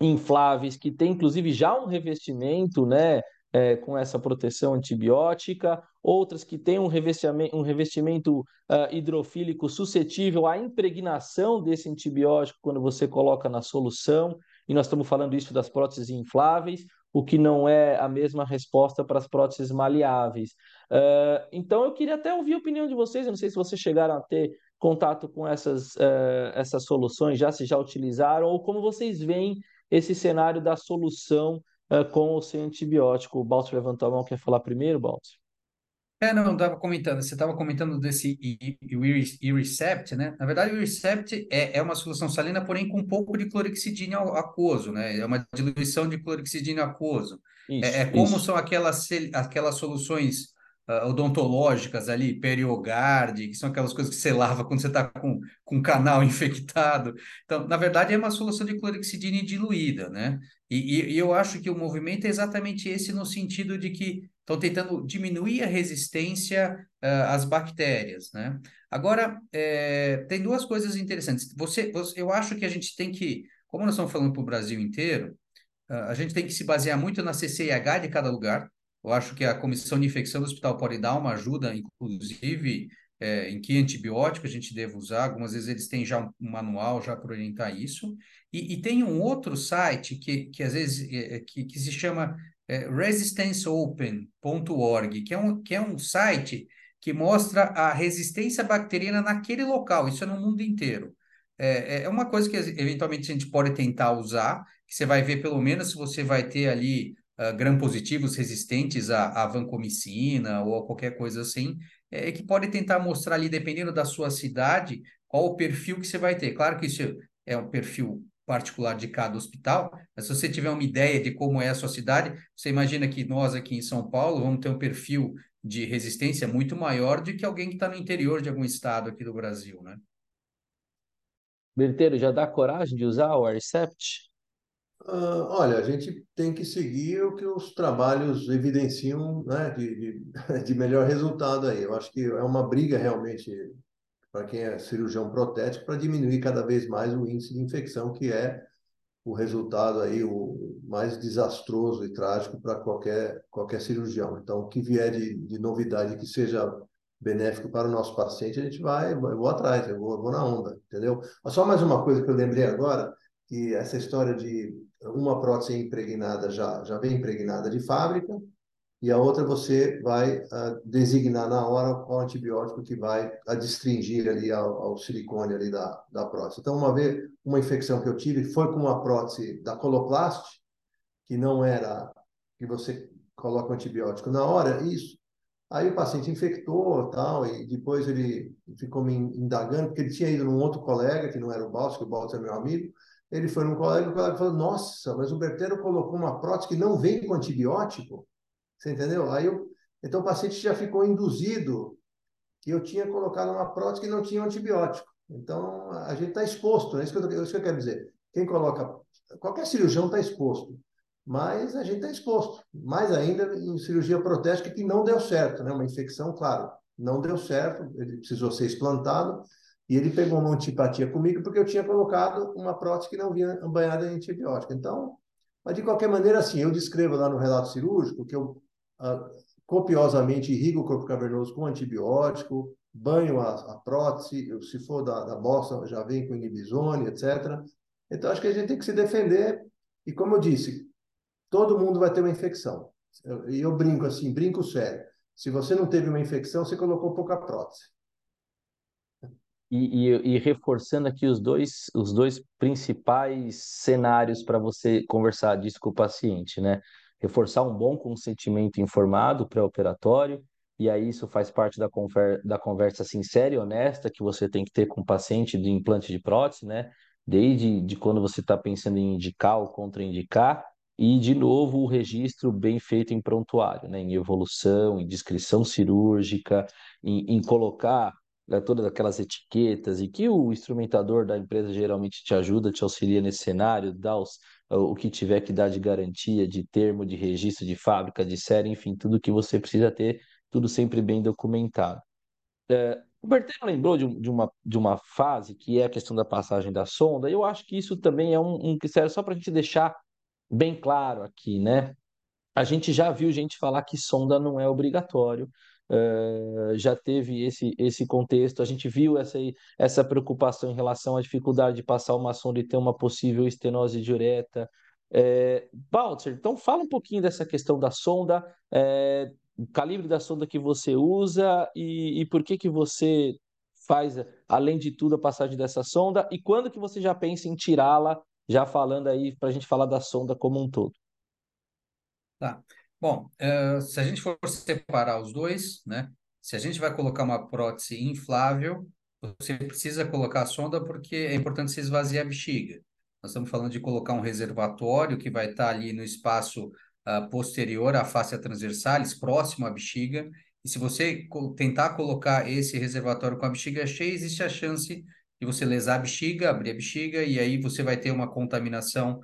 S1: infláveis que têm inclusive já um revestimento, né? É, com essa proteção antibiótica, outras que têm um revestimento, um revestimento uh, hidrofílico suscetível à impregnação desse antibiótico quando você coloca na solução, e nós estamos falando isso das próteses infláveis, o que não é a mesma resposta para as próteses maleáveis. Uh, então, eu queria até ouvir a opinião de vocês, eu não sei se vocês chegaram a ter contato com essas, uh, essas soluções, já se já utilizaram, ou como vocês veem esse cenário da solução uh, com ou sem antibiótico. O Baltz levantou a mão, quer falar primeiro, Baltz?
S2: É, não, estava comentando, você estava comentando desse e-recept, né? Na verdade, o e-recept é, é uma solução salina, porém com um pouco de clorexidina aquoso, né? É uma diluição de clorexidina aquoso. Isso, é, é como isso. são aquelas, aquelas soluções uh, odontológicas ali, Periogard, que são aquelas coisas que você lava quando você está com, com canal infectado. Então, na verdade, é uma solução de clorexidina diluída, né? E, e, eu acho que o movimento é exatamente esse no sentido de que estão tentando diminuir a resistência uh, às bactérias, né? Agora, é, tem duas coisas interessantes. Você, você, eu acho que a gente tem que, como nós estamos falando para o Brasil inteiro, uh, a gente tem que se basear muito na CCIH de cada lugar. Eu acho que a comissão de infecção do hospital pode dar uma ajuda, inclusive, é, em que antibiótico a gente deve usar. Algumas vezes eles têm já um, manual já para orientar isso. E, e, tem um outro site que, que às vezes é, que, que se chama é, resistanceopen.org, que, é um, que é um site que mostra a resistência bacteriana naquele local. Isso é no mundo inteiro. É, é uma coisa que eventualmente a gente pode tentar usar, que você vai ver pelo menos se você vai ter ali uh, gram-positivos resistentes à, à vancomicina ou a qualquer coisa assim, é, que pode tentar mostrar ali, dependendo da sua cidade, qual o perfil que você vai ter. Claro que isso é um perfil particular de cada hospital, mas se você tiver uma ideia de como é a sua cidade, você imagina que nós aqui em São Paulo vamos ter um perfil de resistência muito maior do que alguém que está no interior de algum estado aqui do Brasil, né?
S1: Berteiro, já dá coragem de usar o Arcept?
S3: Uh, olha, a gente tem que seguir o que os trabalhos evidenciam né, de, de, de melhor resultado aí. Eu acho que é uma briga realmente para quem é cirurgião protético para diminuir cada vez mais o índice de infecção, que é o resultado aí o mais desastroso e trágico para qualquer qualquer cirurgião. Então, o que vier de, de novidade que seja benéfico para o nosso paciente, a gente vai, eu vou atrás, eu vou, eu vou na onda, entendeu? Só mais uma coisa que eu lembrei agora, que essa história de uma prótese impregnada já, já vem impregnada de fábrica, e a outra você vai uh, designar na hora qual antibiótico que vai adstringir ali ao, ao, silicone ali da, da prótese. Então, uma vez, uma infecção que eu tive foi com uma prótese da Coloplast, que não era que você coloca o antibiótico na hora, isso. Aí o paciente infectou tal, e depois ele ficou me indagando, porque ele tinha ido num outro colega, que não era o Baltz, que o Baltz é meu amigo, ele foi num colega, e o colega falou, nossa, mas o Berteiro colocou uma prótese que não vem com antibiótico? Você entendeu? Aí eu, então o paciente já ficou induzido que eu tinha colocado uma prótese que não tinha antibiótico. Então a gente está exposto, é isso que, eu, é isso que eu quero dizer. Quem coloca, qualquer cirurgião está exposto, mas a gente está exposto. Mais ainda em cirurgia protética que não deu certo, né? Uma infecção, claro, não deu certo, ele precisou ser explantado e ele pegou uma antipatia comigo porque eu tinha colocado uma prótese que não vinha banhada em antibiótico. Então, mas de qualquer maneira, assim, eu descrevo lá no relato cirúrgico que eu ah, copiosamente irrigo o corpo cavernoso com antibiótico, banho a, a prótese, se for da, da bosta, já vem com inibizone, etc. Então, acho que a gente tem que se defender. E como eu disse, todo mundo vai ter uma infecção. E eu, eu brinco assim, brinco sério. Se você não teve uma infecção, você colocou pouca prótese.
S1: E, e, e, reforçando aqui os dois, os dois principais cenários para você conversar disso com o paciente, né? Reforçar um bom consentimento informado pré-operatório, e aí isso faz parte da, da conversa sincera e honesta que você tem que ter com o paciente do implante de prótese, né? Desde de quando você está pensando em indicar ou contraindicar, e de novo o registro bem feito em prontuário, né? Em evolução, em descrição cirúrgica, em, em colocar né, todas aquelas etiquetas e que o instrumentador da empresa geralmente te ajuda, te auxilia nesse cenário, dá os, o que tiver que dar de garantia, de termo, de registro de fábrica, de série, enfim, tudo que você precisa ter, tudo sempre bem documentado. É, o Berteno lembrou de, de, uma, de uma fase que é a questão da passagem da sonda, e eu acho que isso também é um, um serve só para a gente deixar bem claro aqui, né? A gente já viu gente falar que sonda não é obrigatório, Uh, já teve esse, esse contexto, a gente viu essa, essa preocupação em relação à dificuldade de passar uma sonda e ter uma possível estenose diureta. É, Baltzer, então fala um pouquinho dessa questão da sonda, é, o calibre da sonda que você usa e, e por que que você faz, além de tudo, a passagem dessa sonda e quando que você já pensa em tirá-la, já falando aí para a gente falar da sonda como um todo.
S2: Tá. Bom, uh, se a gente for separar os dois, né? Se a gente vai colocar uma prótese inflável, você precisa colocar a sonda porque é importante se esvaziar a bexiga. Nós estamos falando de colocar um reservatório que vai estar ali no espaço uh, posterior à face transversalis, próximo à bexiga. E se você co tentar colocar esse reservatório com a bexiga cheia, existe a chance de você lesar a bexiga, abrir a bexiga, e aí você vai ter uma contaminação,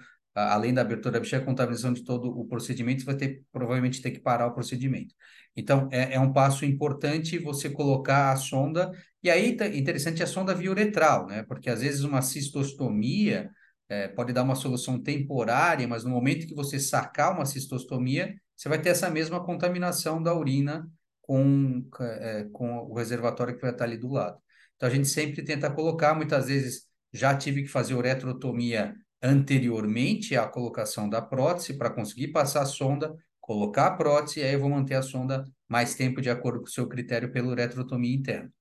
S2: além da abertura da bexiga, a contaminação de todo o procedimento, você vai ter, provavelmente ter que parar o procedimento. Então, é, é um passo importante você colocar a sonda, e aí tá interessante a sonda via uretral, né? Porque às vezes uma cistostomia é, pode dar uma solução temporária, mas no momento que você sacar uma cistostomia, você vai ter essa mesma contaminação da urina com, é, com o reservatório que vai estar ali do lado. Então, a gente sempre tenta colocar, muitas vezes já tive que fazer uretrotomia anteriormente à colocação da prótese para conseguir passar a sonda, colocar a prótese, e aí eu vou manter a sonda mais tempo de acordo com o seu critério pela uretrotomia interna.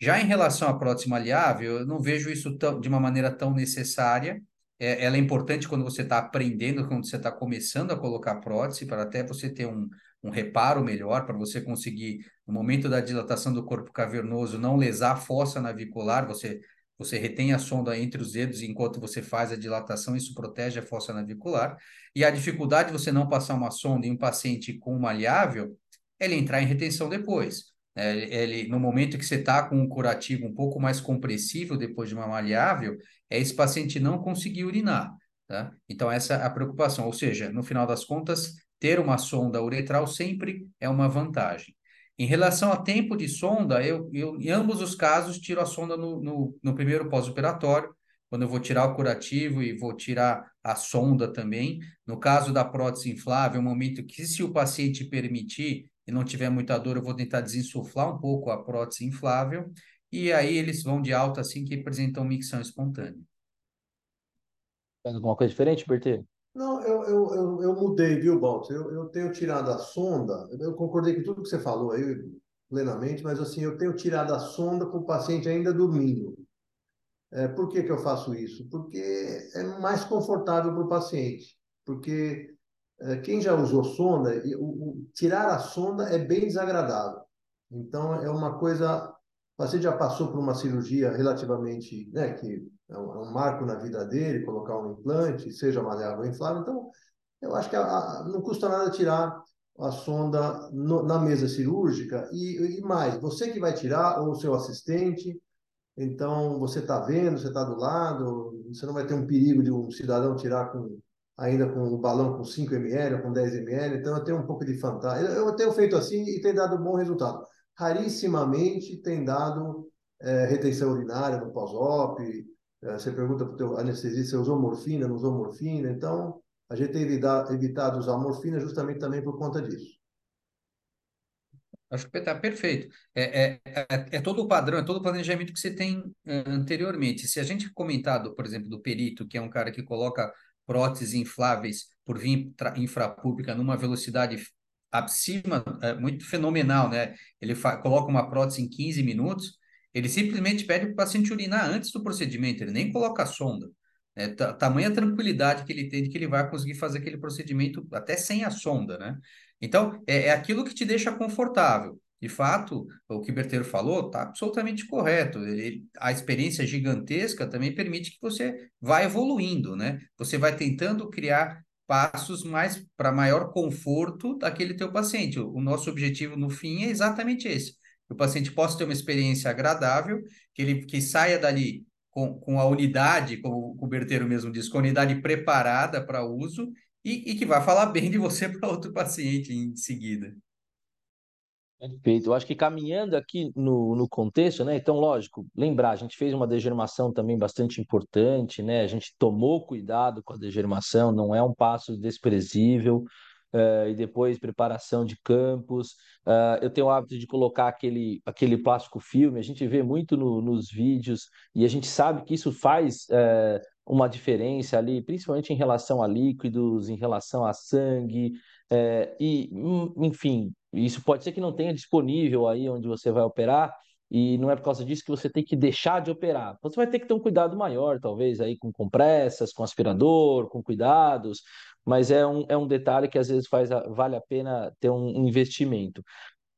S2: Já em relação à prótese maleável, eu não vejo isso tão, de uma maneira tão necessária. É, ela é importante quando você está aprendendo, quando você está começando a colocar prótese, para até você ter um, um reparo melhor, para você conseguir, no momento da dilatação do corpo cavernoso, não lesar a fossa navicular, você você retém a sonda entre os dedos enquanto você faz a dilatação, isso protege a fossa navicular. E a dificuldade de você não passar uma sonda em um paciente com maleável é ele entrar em retenção depois. É, ele, no momento que você está com um curativo um pouco mais compressivo depois de uma maleável, é esse paciente não conseguir urinar. Tá? Então, essa é a preocupação. Ou seja, no final das contas, ter uma sonda uretral sempre é uma vantagem. Em relação a tempo de sonda, eu, eu em ambos os casos tiro a sonda no, no, no primeiro pós-operatório, quando eu vou tirar o curativo e vou tirar a sonda também. No caso da prótese inflável, é um momento que, se o paciente permitir e não tiver muita dor, eu vou tentar desinsuflar um pouco a prótese inflável, e aí eles vão de alta assim que apresentam micção espontânea.
S1: Faz alguma coisa diferente, Bertê?
S3: Não, eu, eu, eu, eu mudei, viu, Baltos? Eu, eu tenho tirado a sonda, eu concordei com tudo que você falou aí plenamente, mas assim, eu tenho tirado a sonda com o paciente ainda dormindo. É, por que, que eu faço isso? Porque é mais confortável para o paciente. Porque é, quem já usou sonda, o, o, tirar a sonda é bem desagradável. Então, é uma coisa. O paciente já passou por uma cirurgia relativamente, né, que é um, é um, marco na vida dele, colocar um implante, seja maleável ou inflável. Então, eu acho que a, a, não custa nada tirar a sonda no, na mesa cirúrgica e, e, mais, você que vai tirar ou o seu assistente, então você está vendo, você está do lado, você não vai ter um perigo de um cidadão tirar com ainda com o balão com 5 ml ou com 10 ml, então eu tenho um pouco de fantasia. Eu tenho feito assim e tem dado bom resultado. Rarissimamente tem dado é, retenção urinária no pós-op, você pergunta para o teu anestesista usou morfina, não usou morfina. Então, a gente tem evitado, usar morfina justamente também por conta disso.
S2: Acho que está perfeito. É, é, é, é, todo o padrão, é todo o planejamento que você tem uh, anteriormente. Se a gente comentado, por exemplo, do perito, que é um cara que coloca próteses infláveis por via infrapública numa velocidade acima, é, muito fenomenal, né? Ele coloca uma prótese em 15 minutos, ele simplesmente pede para o paciente urinar antes do procedimento, ele nem coloca a sonda. É, tamanha tranquilidade que ele tem de que ele vai conseguir fazer aquele procedimento até sem a sonda, né? Então, é, é aquilo que te deixa confortável. De fato, o que o Berteiro falou está absolutamente correto. Ele, a experiência gigantesca também permite que você vá evoluindo, né? Você vai tentando criar passos mais para maior conforto daquele teu paciente. O, o nosso objetivo no fim é exatamente esse que o paciente possa ter uma experiência agradável, que ele que saia dali com, com a unidade, como o Berteiro mesmo diz, com a unidade preparada para uso e, e que vai falar bem de você para outro paciente em seguida.
S1: Perfeito. Eu acho que caminhando aqui no, no contexto, né? Então, lógico, lembrar, a gente fez uma degermação também bastante importante, né? A gente tomou cuidado com a degermação, não é um passo desprezível uh, e depois preparação de campos. Uh, eu tenho o hábito de colocar aquele, aquele plástico filme, a gente vê muito no, nos vídeos e a gente sabe que isso faz uh, uma diferença ali, principalmente em relação a líquidos, em relação a sangue, e, hum, enfim, isso pode ser que não tenha disponível aí onde você vai operar, e não é por causa disso que você tem que deixar de operar. Você vai ter que ter um cuidado maior, talvez, aí com compressas, com aspirador, com cuidados, mas é um, é um detalhe que às vezes faz, vale a pena ter um investimento.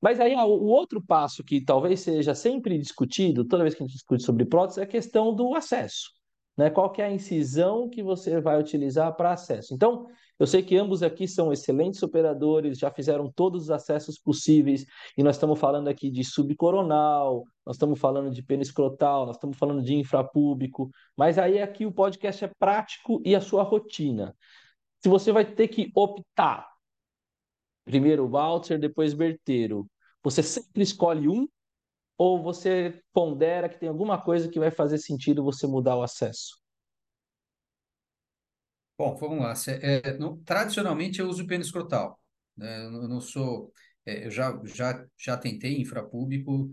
S1: Mas aí ah, o outro passo que talvez seja sempre discutido, toda vez que a gente discute sobre prótese, é a questão do acesso. Né? Qual que é a incisão que você vai utilizar para acesso? Então, eu sei que ambos aqui são excelentes operadores, já fizeram todos os acessos possíveis, e nós estamos falando aqui de subcoronal, nós estamos falando de pênis escrotal, nós estamos falando de infrapúbico, mas aí aqui o podcast é prático e a sua rotina. Se você vai ter que optar, primeiro Walter, depois Berteiro, você sempre escolhe um ou você pondera que tem alguma coisa que vai fazer sentido você mudar o acesso?
S2: Bom, vamos lá. É, no, tradicionalmente eu uso o pênis escrotal. Né? Eu não sou. É, eu já, já, já tentei infrapúblico,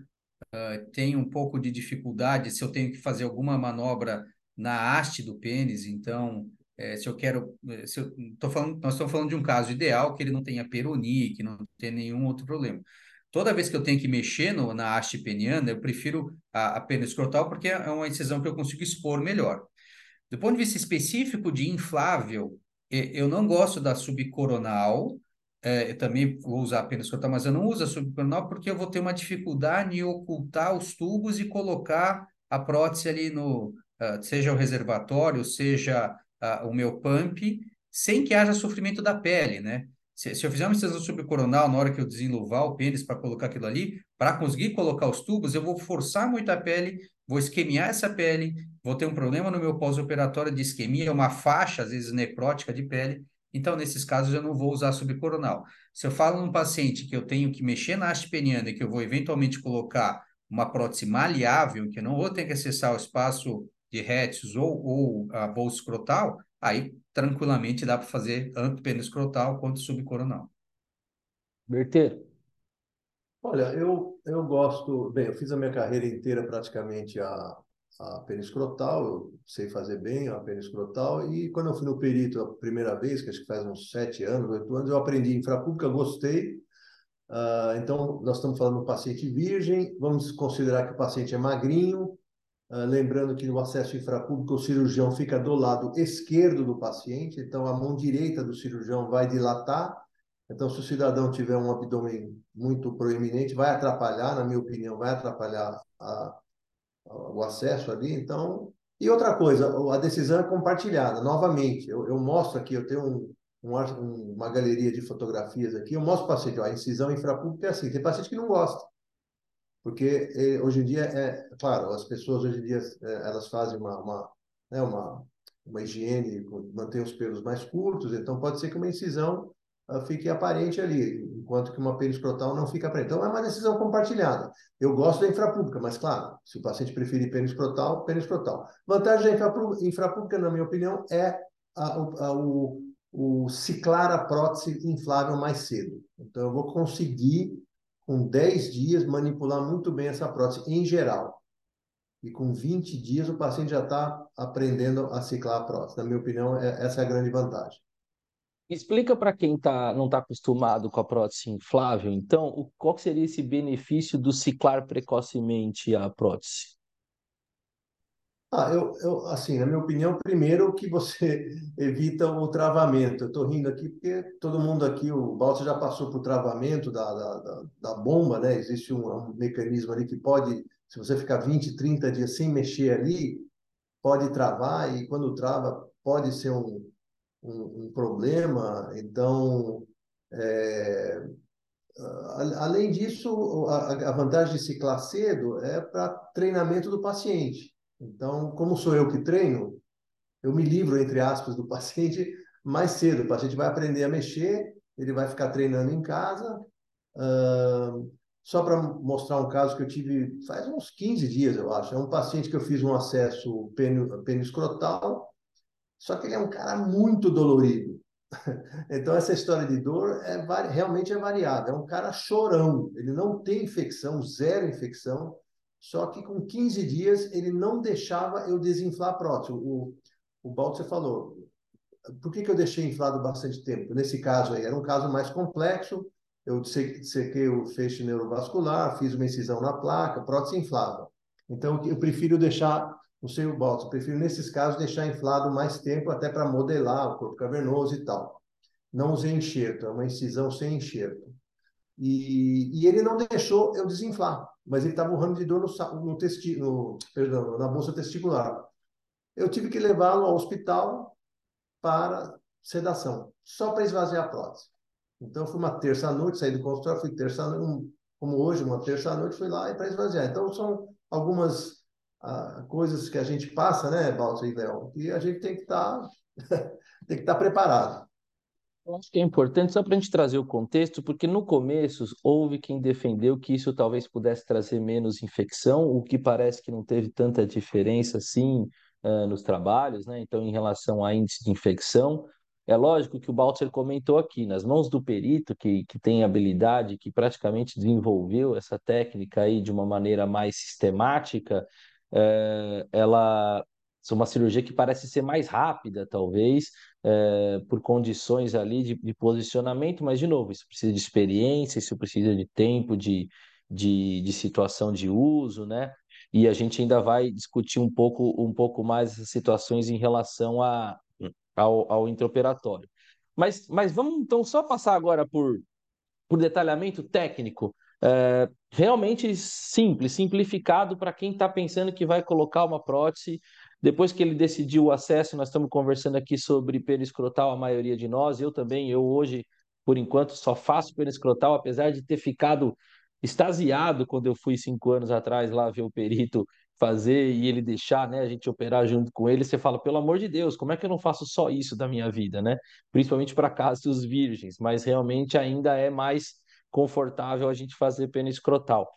S2: uh, tenho um pouco de dificuldade se eu tenho que fazer alguma manobra na haste do pênis, então. É, se eu quero, é, se eu, tô falando, nós estamos falando de um caso ideal que ele não tenha peroni, que não tenha nenhum outro problema. Toda vez que eu tenho que mexer no, na haste peniana, eu prefiro a, a pena escrotal porque é uma incisão que eu consigo expor melhor. Do ponto de vista específico de inflável, eu não gosto da subcoronal, é, eu também vou usar a pena escrotal, mas eu não uso a subcoronal porque eu vou ter uma dificuldade em ocultar os tubos e colocar a prótese ali no, uh, seja o reservatório, seja uh, o meu pump, sem que haja sofrimento da pele, né? Se, se eu fizer uma incisão subcoronal na hora que eu desenluvar o pênis para colocar aquilo ali, para conseguir colocar os tubos, eu vou forçar muito a pele, vou esquemiar essa pele, vou ter um problema no meu pós-operatório de isquemia, uma faixa, às vezes necrótica de pele. Então, nesses casos, eu não vou usar subcoronal. Se eu falo num paciente que eu tenho que mexer na haste peniana e que eu vou eventualmente colocar uma prótese maleável, que eu não vou ter que acessar o espaço de retes ou, ou a bolsa escrotal, aí tranquilamente dá para fazer tanto pênis escrotal quanto subcoronal.
S1: Berteiro.
S3: Olha, eu, eu gosto. Bem, eu fiz a minha carreira inteira praticamente a, a pênis escrotal, eu sei fazer bem a pênis escrotal, e quando eu fui no perito a primeira vez, que acho que faz uns sete anos, oito anos, eu aprendi infrapública, gostei. Uh, então, nós estamos falando do paciente virgem, vamos considerar que o paciente é magrinho, Uh, lembrando que no acesso infrapúblico o cirurgião fica do lado esquerdo do paciente, então a mão direita do cirurgião vai dilatar. Então, se o cidadão tiver um abdômen muito proeminente, vai atrapalhar, na minha opinião, vai atrapalhar a, a, o acesso ali. Então, e outra coisa, a decisão é compartilhada. Novamente, eu, eu mostro aqui, eu tenho um, um, uma galeria de fotografias aqui, eu mostro para o paciente, ó, a incisão infrapública é assim. Tem paciente que não gosta porque eh, hoje em dia é claro as pessoas hoje em dia eh, elas fazem uma uma, né, uma uma higiene mantém os pelos mais curtos então pode ser que uma incisão uh, fique aparente ali enquanto que uma pena escrotal não fica aparente. Então é uma decisão compartilhada. Eu gosto da infrapública mas claro se o paciente preferir pena escrotal vantagem da infrapública na minha opinião é a, a, o o ciclar a prótese inflável mais cedo. Então eu vou conseguir com 10 dias, manipular muito bem essa prótese em geral. E com 20 dias, o paciente já está aprendendo a ciclar a prótese. Na minha opinião, é, essa é a grande vantagem.
S1: Explica para quem tá, não está acostumado com a prótese inflável, então, o, qual seria esse benefício do ciclar precocemente a prótese?
S3: Ah, eu, eu, assim, na minha opinião, primeiro que você evita o travamento. Eu estou rindo aqui porque todo mundo aqui, o Balsa já passou por travamento da, da, da, bomba, né? Existe um, um, mecanismo ali que pode, se você ficar 20, 30 dias sem mexer ali, pode travar e quando trava pode ser um, um, um problema. Então, é, além disso, a, a vantagem de ciclar cedo é para treinamento do paciente. Então, como sou eu que treino, eu me livro, entre aspas, do paciente mais cedo. O paciente vai aprender a mexer, ele vai ficar treinando em casa. Uh, só para mostrar um caso que eu tive faz uns 15 dias, eu acho. É um paciente que eu fiz um acesso peniscrotal, só que ele é um cara muito dolorido. Então, essa história de dor é, realmente é variável. É um cara chorão, ele não tem infecção, zero infecção, só que com 15 dias ele não deixava eu desinflar prótese. O, o Baltzer falou, por que, que eu deixei inflado bastante tempo? Nesse caso aí, era um caso mais complexo, eu sequei o feixe neurovascular, fiz uma incisão na placa, prótese inflável. Então, eu prefiro deixar, não sei o Balto, eu prefiro nesses casos deixar inflado mais tempo até para modelar o corpo cavernoso e tal. Não usei enxerto, é uma incisão sem enxerto. E, e ele não deixou eu desinflar, mas ele estava morrendo de dor no, no, testi, no, perdão, na bolsa testicular. Eu tive que levá-lo ao hospital para sedação, só para esvaziar a prótese. Então, fui uma terça-noite, saí do consultório, fui terça um, como hoje, uma terça-noite, fui lá para esvaziar. Então, são algumas ah, coisas que a gente passa, né, Balto e Léo, e a gente tem que tá, estar tá preparado.
S1: Eu acho que é importante só para a gente trazer o contexto, porque no começo houve quem defendeu que isso talvez pudesse trazer menos infecção, o que parece que não teve tanta diferença assim uh, nos trabalhos, né? Então, em relação a índice de infecção, é lógico que o Baltzer comentou aqui, nas mãos do perito, que, que tem habilidade, que praticamente desenvolveu essa técnica aí de uma maneira mais sistemática, é, ela é uma cirurgia que parece ser mais rápida, talvez, é, por condições ali de, de, posicionamento, mas, de novo, isso precisa de experiência, isso precisa de tempo, de, de, de situação de uso, né? E a gente ainda vai discutir um pouco, um pouco mais essas situações em relação a, ao, ao intraoperatório. Mas, mas vamos então só passar agora por, por detalhamento técnico. É, realmente simples, simplificado para quem está pensando que vai colocar uma prótese. Depois que ele decidiu o acesso, nós estamos conversando aqui sobre periscrotal, a maioria de nós, eu também, eu hoje, por enquanto, só faço periscrotal, apesar de ter ficado extasiado quando eu fui cinco anos atrás lá ver o perito fazer e ele deixar, né, a gente operar junto com ele, você fala, pelo amor de Deus, como é que eu não faço só isso da minha vida, né? Principalmente para casos virgens, mas realmente ainda é mais confortável a gente fazer pena escrotal.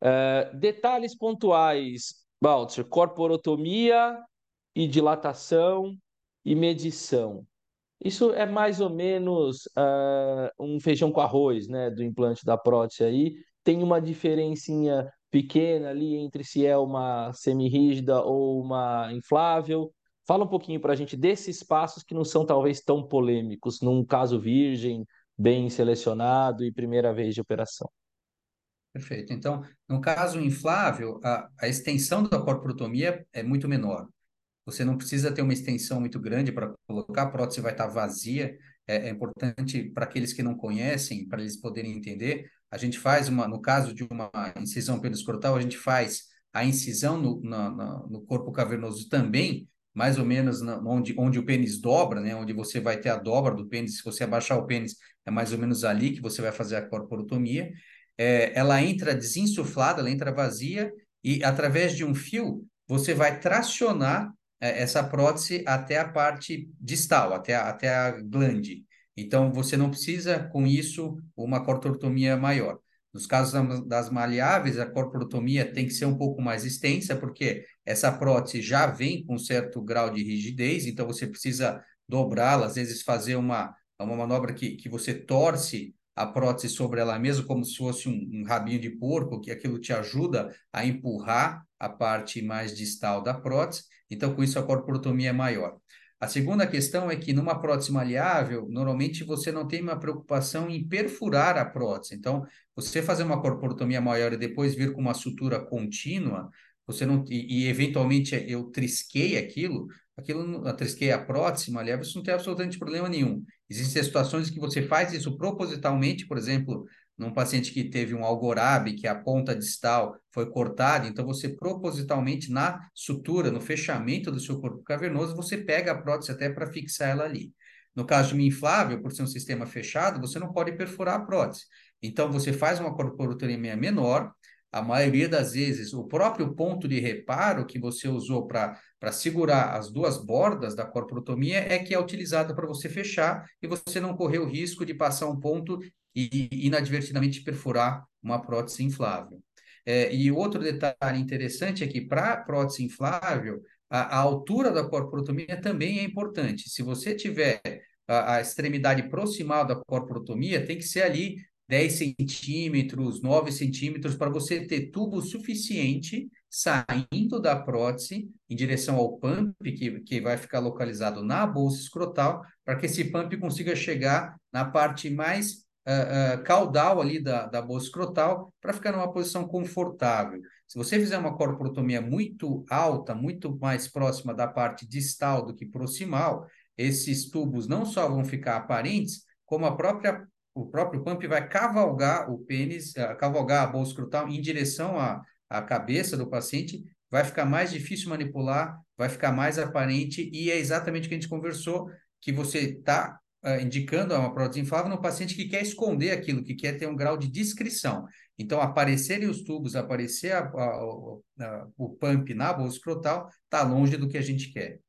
S1: É, detalhes pontuais, Baltzer, corporotomia e dilatação e medição. Isso é mais ou menos uh, um feijão com arroz, né, do implante da prótese aí. Tem uma diferencinha pequena ali entre se é uma semirrígida ou uma inflável. Fala um pouquinho para a gente desses passos que não são talvez tão polêmicos, num caso virgem, bem selecionado e primeira vez de operação.
S2: Perfeito. Então, no caso inflável, a, a extensão da corporotomia é muito menor. Você não precisa ter uma extensão muito grande para colocar, a prótese vai estar vazia. É, é importante para aqueles que não conhecem, para eles poderem entender. A gente faz uma, no caso de uma incisão periscrotal, a gente faz a incisão no, no, no corpo cavernoso também, mais ou menos na, onde, onde o pênis dobra, né? Onde você vai ter a dobra do pênis. Se você abaixar o pênis, é mais ou menos ali que você vai fazer a corporotomia. É, ela entra desinsuflada, ela entra vazia e através de um fio você vai tracionar é, essa prótese até a parte distal, até a, até a glande. Então, você não precisa, com isso, uma corporotomia maior. Nos casos das maleáveis, a corporotomia tem que ser um pouco mais extensa, porque essa prótese já vem com certo grau de rigidez, então você precisa dobrá-la, às vezes fazer uma, uma manobra que, que você torce a prótese sobre ela mesma, como se fosse um, um rabinho de porco, que aquilo te ajuda a empurrar a parte mais distal da prótese. Então, com isso, a corporotomia é maior. A segunda questão é que numa prótese maleável, normalmente você não tem uma preocupação em perfurar a prótese. Então, você fazer uma corporotomia maior e depois vir com uma sutura contínua, você não e, e eventualmente eu trisquei aquilo, aquilo eu trisquei a prótese maleável, isso não tem absolutamente problema nenhum. Existem situações que você faz isso propositalmente, por exemplo, num paciente que teve um algorabe, que a ponta distal foi cortada, então você propositalmente na sutura, no fechamento do seu corpo cavernoso, você pega a prótese até para fixar ela ali. No caso de uma inflável, por ser um sistema fechado, você não pode perfurar a prótese. Então você faz uma corporotomia menor, a maioria das vezes, o próprio ponto de reparo que você usou para segurar as duas bordas da corporotomia é que é utilizada para você fechar e você não correr o risco de passar um ponto e inadvertidamente perfurar uma prótese inflável. É, e outro detalhe interessante é que para prótese inflável, a, a, altura da corporotomia também é importante. Se você tiver a, a extremidade proximal da corporotomia, tem que ser ali 10 centímetros, 9 centímetros, para você ter tubo suficiente saindo da prótese em direção ao pump, que, que vai ficar localizado na bolsa escrotal, para que esse pump consiga chegar na parte mais uh, uh, caudal ali da, da bolsa escrotal para ficar numa posição confortável. Se você fizer uma corporotomia muito alta, muito mais próxima da parte distal do que proximal, esses tubos não só vão ficar aparentes, como a própria o próprio pump vai cavalgar o pênis, uh, cavalgar a bolsa escrotal em direção à, à cabeça do paciente, vai ficar mais difícil manipular, vai ficar mais aparente, e é exatamente o que a gente conversou, que você está uh, indicando uma prótese inflável no paciente que quer esconder aquilo, que quer ter um grau de discrição. Então, aparecerem os tubos, aparecer a, a, a, o pump na bolsa escrotal, está longe do que a gente quer.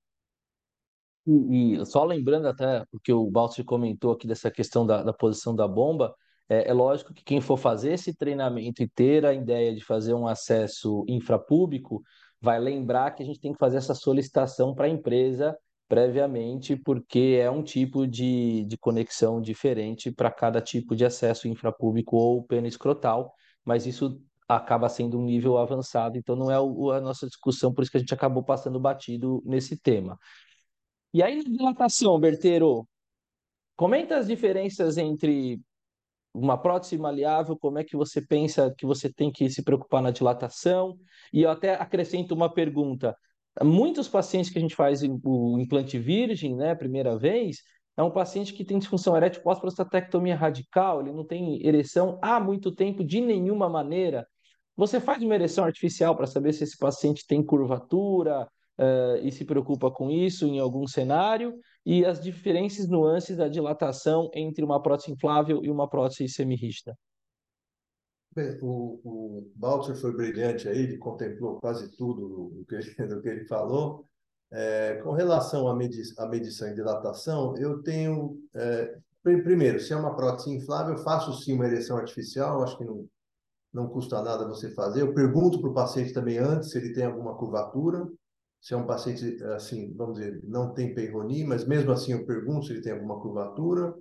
S1: E, e, só lembrando até o que o Balsi comentou aqui dessa questão da, da posição da bomba, é, é, lógico que quem for fazer esse treinamento e ter a ideia de fazer um acesso infrapúblico, vai lembrar que a gente tem que fazer essa solicitação para a empresa previamente, porque é um tipo de, de conexão diferente para cada tipo de acesso infrapúblico ou pena escrotal, mas isso acaba sendo um nível avançado, então não é o, a nossa discussão, por isso que a gente acabou passando batido nesse tema. E aí, na dilatação, Berteiro, comenta as diferenças entre uma prótese maleável, como é que você pensa que você tem que se preocupar na dilatação? E eu até acrescento uma pergunta. Muitos pacientes que a gente faz o implante virgem, né, primeira vez, é um paciente que tem disfunção erétil pós-prostatectomia radical, ele não tem ereção há muito tempo de nenhuma maneira. Você faz uma ereção artificial para saber se esse paciente tem curvatura, uh, e se preocupa com isso em algum cenário, e as diferentes nuances da dilatação entre uma prótese inflável e uma prótese semirrígida.
S3: Bem, o, o Balzer foi brilhante aí, ele contemplou quase tudo do que, do que ele falou. É, com relação à, medi à medição e dilatação, eu tenho. É, primeiro, se é uma prótese inflável, eu faço sim uma ereção artificial, acho que não, não custa nada você fazer. Eu pergunto para o paciente também antes se ele tem alguma curvatura se é um paciente, assim, vamos dizer, não tem Peyronie, mas mesmo assim eu pergunto se ele tem alguma curvatura.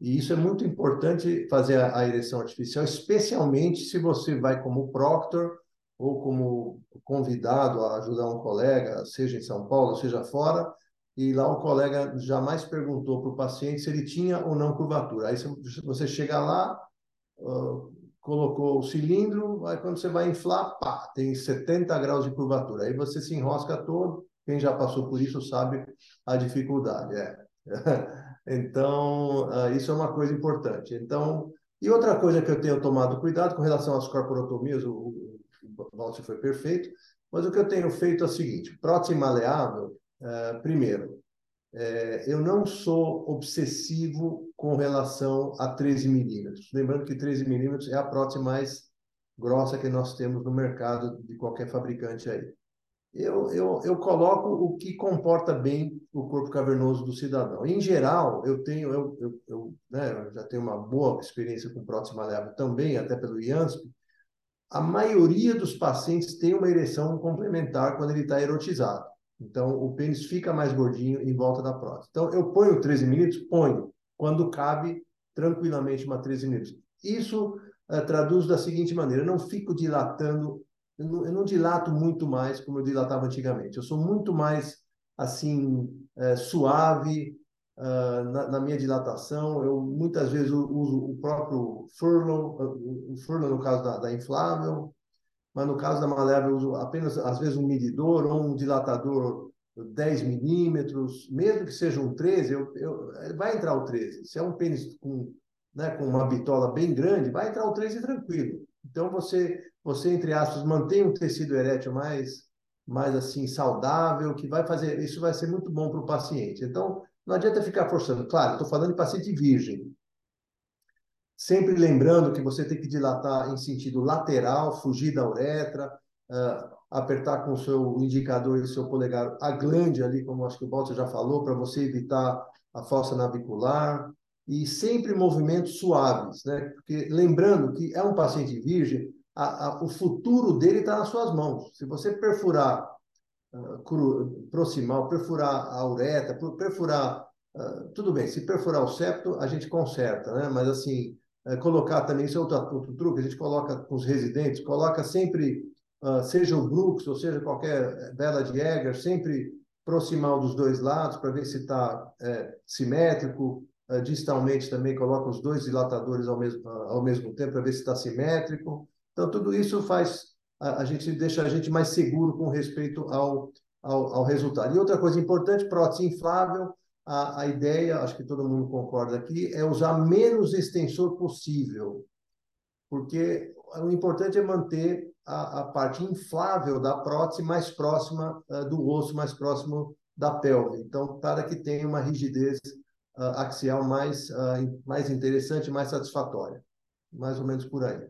S3: E isso é muito importante fazer a, a ereção artificial, especialmente se você vai como proctor ou como convidado a ajudar um colega, seja em São Paulo, seja fora, e lá o colega jamais perguntou para o paciente se ele tinha ou não curvatura. Aí você chega lá, colocou o cilindro, aí quando você vai inflar, pá, tem 70 graus de curvatura. Aí você se enrosca todo. Quem já passou por isso sabe a dificuldade. É. então, ah, isso é uma coisa importante. Então, e outra coisa que eu tenho tomado cuidado com relação às corporotomias, o, o Walter foi perfeito, mas o que eu tenho feito é o seguinte: prótese maleável, é, primeiro, é, eu não sou obsessivo com relação a 13 milímetros. Lembrando que 13 milímetros é a prótese mais grossa que nós temos no mercado de qualquer fabricante aí. Eu, eu, eu coloco o que comporta bem o corpo cavernoso do cidadão. Em geral, eu tenho, eu, eu, eu, né, já tenho uma boa experiência com prótese maleável também, até pelo IANSP. A maioria dos pacientes tem uma ereção complementar quando ele está erotizado. Então, o pênis fica mais gordinho em volta da prótese. Então, eu ponho 13 milímetros? Ponho. Quando cabe, tranquilamente, uma 13 milímetros. Isso uh, traduz da seguinte maneira: eu não fico dilatando, eu não, eu não, dilato muito mais como eu dilatava antigamente. Eu sou muito mais, assim, uh, suave uh, na, na, minha dilatação. Eu, muitas vezes, uso o próprio furlough, o furlough no caso da, da inflável, mas no caso da malévola eu uso apenas, às vezes, um medidor ou um dilatador 10 milímetros, mesmo que seja um 13, eu, eu, vai entrar o 13. Se é um pênis com, né, com uma bitola bem grande, vai entrar o 13 tranquilo. Então, você, você entre aspas, mantém um tecido erétil mais, mais assim, saudável, que vai fazer, isso vai ser muito bom para o paciente. Então, não adianta ficar forçando. Claro, estou falando de paciente virgem. Sempre lembrando que você tem que dilatar em sentido lateral, fugir da uretra, uh, apertar com o seu indicador e seu polegar a glande ali, como acho que o Walter já falou, para você evitar a fossa navicular. E sempre movimentos suaves, né? Porque lembrando que é um paciente virgem, a, a, o futuro dele está nas suas mãos. Se você perfurar uh, cru, proximal, perfurar a uretra, perfurar Uh, tudo bem, se perfurar o septo, a gente conserta, né? Mas assim, é, colocar também, isso é outro, outro truque, a gente coloca com os residentes, coloca sempre, uh, seja o Brooks ou seja qualquer vela de Egger, sempre proximal dos dois lados para ver se está é, simétrico. uh, distalmente também coloca os dois dilatadores ao mesmo, uh, ao mesmo tempo para ver se está simétrico. Então, tudo isso faz a, a, gente deixa a gente mais seguro com respeito ao, ao, ao resultado. E outra coisa importante, prótese inflável, a, a ideia, acho que todo mundo concorda aqui, é usar menos extensor possível, porque o importante é manter a, a parte inflável da prótese mais próxima uh, do osso, mais próximo da pelve. Então, para que tenha uma rigidez uh, axial mais, uh, mais interessante, mais satisfatória. Mais ou menos por aí.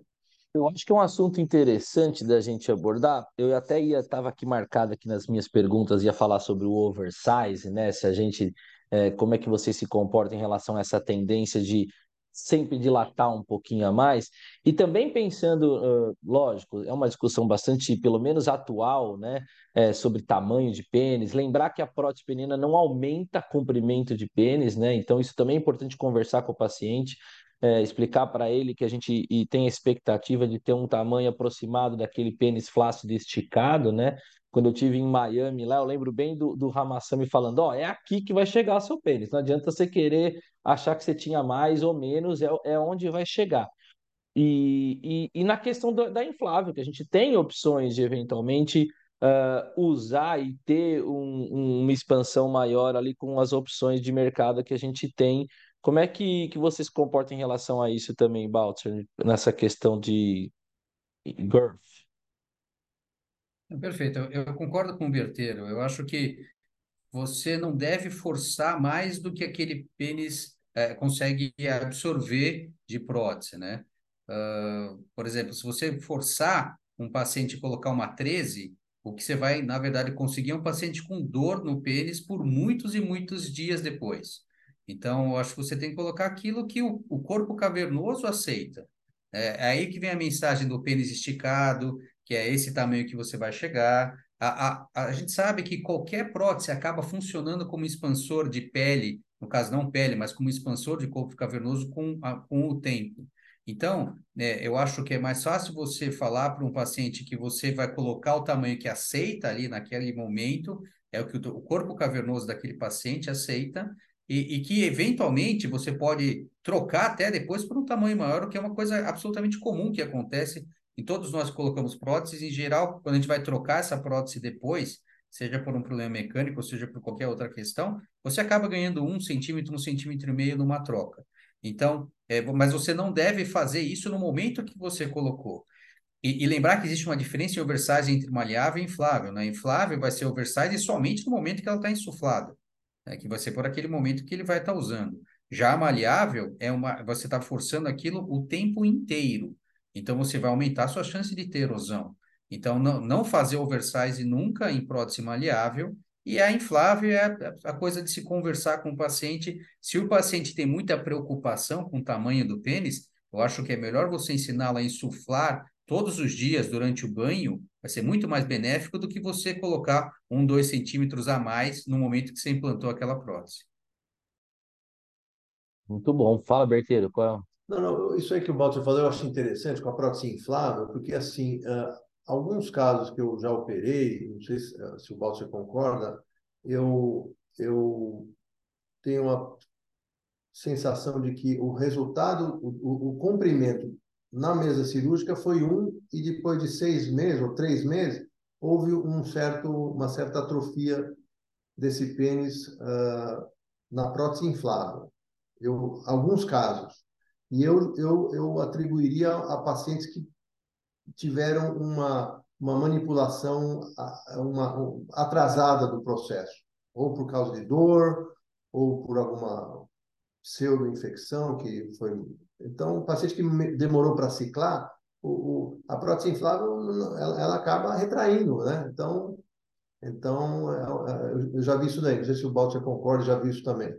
S1: Eu acho que é um assunto interessante da gente abordar. Eu até ia estava aqui marcado aqui nas minhas perguntas ia falar sobre o oversize, né? Se a gente é, como é que você se comporta em relação a essa tendência de sempre dilatar um pouquinho a mais. E também pensando, uh, lógico, é uma discussão bastante, pelo menos atual, né, é, sobre tamanho de pênis. Lembrar que a prótese penina não aumenta comprimento de pênis, né? Então isso também é importante conversar com o paciente. É, explicar para ele que a gente e tem a expectativa de ter um tamanho aproximado daquele pênis flácido esticado, né? quando eu tive em Miami lá, eu lembro bem do, do Ramassami falando, ó, oh, é aqui que vai chegar o seu pênis, não adianta você querer achar que você tinha mais ou menos, é, é onde vai chegar. E, e, e na questão do, da inflável, que a gente tem opções de eventualmente uh, usar e ter um, uma expansão maior ali com as opções de mercado que a gente tem. Como é que, que você se comporta em relação a isso também, Baltzer, nessa questão de girth?
S2: Perfeito, eu, eu concordo com o Berteiro. Eu acho que você não deve forçar mais do que aquele pênis é, consegue absorver de prótese, né? Uh, por exemplo, se você forçar um paciente a colocar uma 13, o que você vai, na verdade, conseguir é um paciente com dor no pênis por muitos e muitos dias depois. Então, eu acho que você tem que colocar aquilo que o, o corpo cavernoso aceita. É, é aí que vem a mensagem do pênis esticado, que é esse tamanho que você vai chegar. A, a, a gente sabe que qualquer prótese acaba funcionando como expansor de pele, no caso não pele, mas como expansor de corpo cavernoso com, a, com o tempo. Então, é, eu acho que é mais fácil você falar para um paciente que você vai colocar o tamanho que aceita ali naquele momento, é o que o, o corpo cavernoso daquele paciente aceita, e, e, que eventualmente você pode trocar até depois por um tamanho maior, o que é uma coisa absolutamente comum que acontece e todos nós colocamos próteses, em geral, quando a gente vai trocar essa prótese depois, seja por um problema mecânico, ou seja por qualquer outra questão, você acaba ganhando um centímetro, um centímetro e meio numa troca. Então, é, mas você não deve fazer isso no momento que você colocou. E, e, lembrar que existe uma diferença em oversize entre maleável e inflável. Né? Inflável vai ser oversize somente no momento que ela está insuflada, né? que vai ser por aquele momento que ele vai estar tá usando. Já maleável é uma, você está forçando aquilo o tempo inteiro. Então, você vai aumentar a sua chance de ter erosão. Então, não, não fazer oversize nunca em prótese maleável. E a inflável é a coisa de se conversar com o paciente. Se o paciente tem muita preocupação com o tamanho do pênis, eu acho que é melhor você ensiná-lo a insuflar todos os dias durante o banho. Vai ser muito mais benéfico do que você colocar um, dois centímetros a mais no momento que você implantou aquela prótese.
S1: Muito bom. Fala, Berteiro, qual é
S3: não, não, isso aí que o Balter falou eu acho interessante com a prótese inflável, porque assim, uh, alguns casos que eu já operei, não sei se, uh, se o Balter concorda, eu, eu tenho uma sensação de que o resultado, o, o, o comprimento na mesa cirúrgica foi um e depois de seis meses ou três meses houve um certo, uma certa atrofia desse pênis uh, na prótese inflável. Eu, alguns casos. E eu, eu, eu atribuiria a pacientes que tiveram uma, uma manipulação uma, atrasada do processo, ou por causa de dor, ou por alguma pseudo-infecção que foi. Então, o paciente que demorou para ciclar, o, o, a prótese inflável ela, ela, acaba retraindo, né? Então, então é, é, eu já vi isso daí. Não sei se o Baltia concorda, já vi isso também.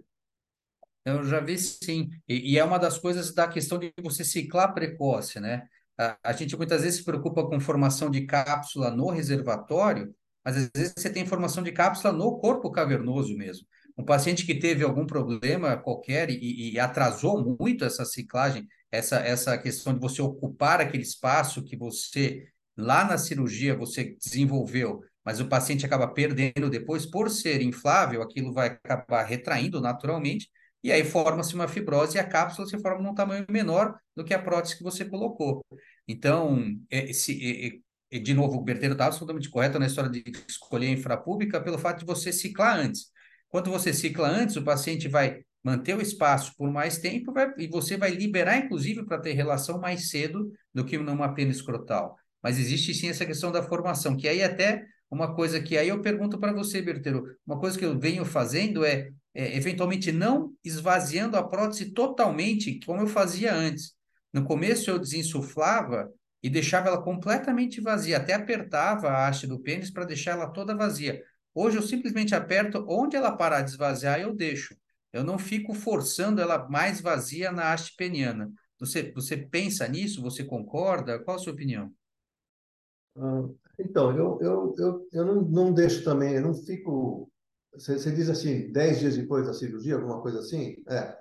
S2: Eu já vi sim. E, e, é uma das coisas da questão de você ciclar precoce, né? A, a, gente muitas vezes se preocupa com formação de cápsula no reservatório, mas às vezes você tem formação de cápsula no corpo cavernoso mesmo. Um paciente que teve algum problema qualquer e, e atrasou muito essa ciclagem, essa, essa questão de você ocupar aquele espaço que você, lá na cirurgia, você desenvolveu, mas o paciente acaba perdendo depois, por ser inflável, aquilo vai acabar retraindo naturalmente, e aí forma-se uma fibrose e a cápsula se forma num tamanho menor do que a prótese que você colocou. Então, esse, de novo, o Berteiro está absolutamente correto na história de escolher a infrapública pelo fato de você ciclar antes. Quando você cicla antes, o paciente vai manter o espaço por mais tempo vai, e você vai liberar, inclusive, para ter relação mais cedo do que numa pena escrotal. Mas existe sim essa questão da formação, que aí até uma coisa que aí eu pergunto para você, Berteiro, uma coisa que eu venho fazendo é, é, eventualmente não esvaziando a prótese totalmente, como eu fazia antes. No começo eu desinsuflava e deixava ela completamente vazia, até apertava a haste do pênis para deixar ela toda vazia. Hoje eu simplesmente aperto, onde ela parar de esvaziar, eu deixo. Eu não fico forçando ela mais vazia na haste peniana. Você, você pensa nisso? Você concorda? Qual a sua opinião?
S3: Ah, então, eu, eu, eu, eu não, não deixo também, eu não fico. Você, você diz assim, 10 dias depois da cirurgia, alguma coisa assim? É.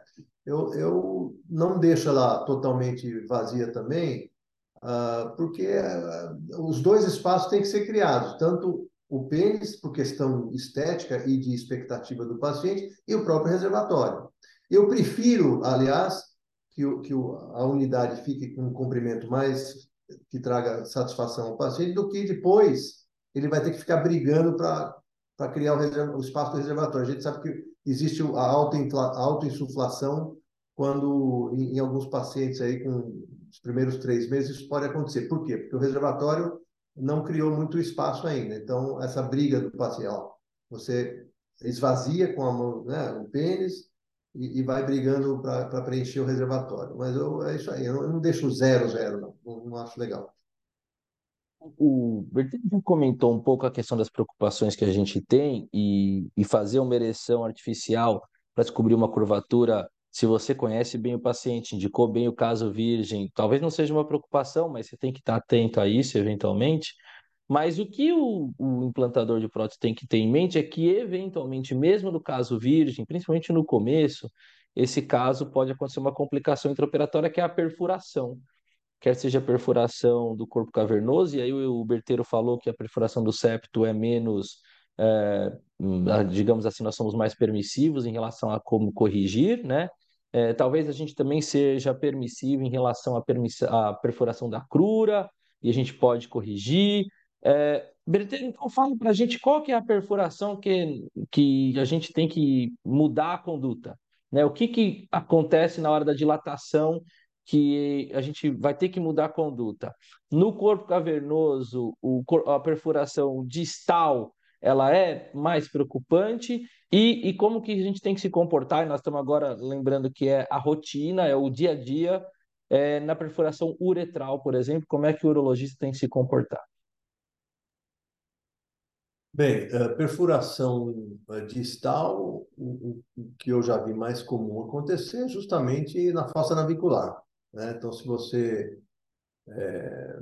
S3: Eu, eu não deixo ela totalmente vazia também, uh, porque uh, os dois espaços têm que ser criados, tanto o pênis, por questão estética e de expectativa do paciente, e o próprio reservatório. Eu prefiro, aliás, que, o, que o, a unidade fique com um comprimento mais que traga satisfação ao paciente, do que depois ele vai ter que ficar brigando para criar o, o, espaço do reservatório. A gente sabe que existe a autoinsuflação quando, em, em alguns pacientes aí com os primeiros três meses, isso pode acontecer. Por quê? Porque o reservatório não criou muito espaço ainda. Então, essa briga do ó, você esvazia com a mão, né, o pênis e, e vai brigando para preencher o reservatório. Mas eu, é isso aí, eu não, eu não deixo zero, zero, não. não, não acho legal.
S1: O Bertini comentou um pouco a questão das preocupações que a gente tem e, e fazer uma ereção artificial para descobrir uma curvatura se você conhece bem o paciente, indicou bem o caso virgem, talvez não seja uma preocupação, mas você tem que estar atento a isso eventualmente. Mas o que o, o, implantador de prótese tem que ter em mente é que, eventualmente, mesmo no caso virgem, principalmente no começo, esse caso pode acontecer uma complicação intraoperatória, que é a perfuração. Quer seja a perfuração do corpo cavernoso, e aí o Berteiro falou que a perfuração do septo é menos é, digamos assim, nós somos mais permissivos em relação a como corrigir, né? É, talvez a gente também seja permissivo em relação à, à perfuração da crura, e a gente pode corrigir. É, então fala para a gente qual que é a perfuração que, que a gente tem que mudar a conduta. Né? O que, que acontece na hora da dilatação que a gente vai ter que mudar a conduta? No corpo cavernoso, o, a perfuração distal ela é mais preocupante e, e como que a gente tem que se comportar, nós estamos agora lembrando que é a rotina, é o dia a dia, é, na perfuração uretral, por exemplo, como é que o urologista tem que se comportar?
S3: Bem, a perfuração distal, o, o que eu já vi mais comum acontecer é justamente na fossa navicular. Né? Então, se você, é,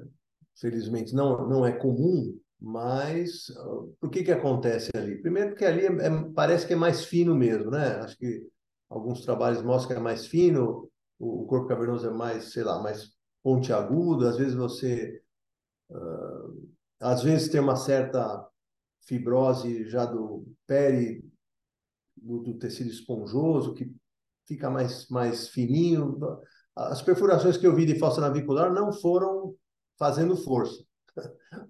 S3: felizmente, não, não é comum, mas por que que acontece ali? Primeiro porque ali é, é, parece que é mais fino mesmo, né? Acho que alguns trabalhos mostram que é mais fino, o, o corpo cavernoso é mais, sei lá, mais pontiagudo, às vezes você uh, às vezes tem uma certa fibrose já do peri do, do tecido esponjoso que fica mais mais fininho. As perfurações que eu vi de fossa navicular não foram fazendo força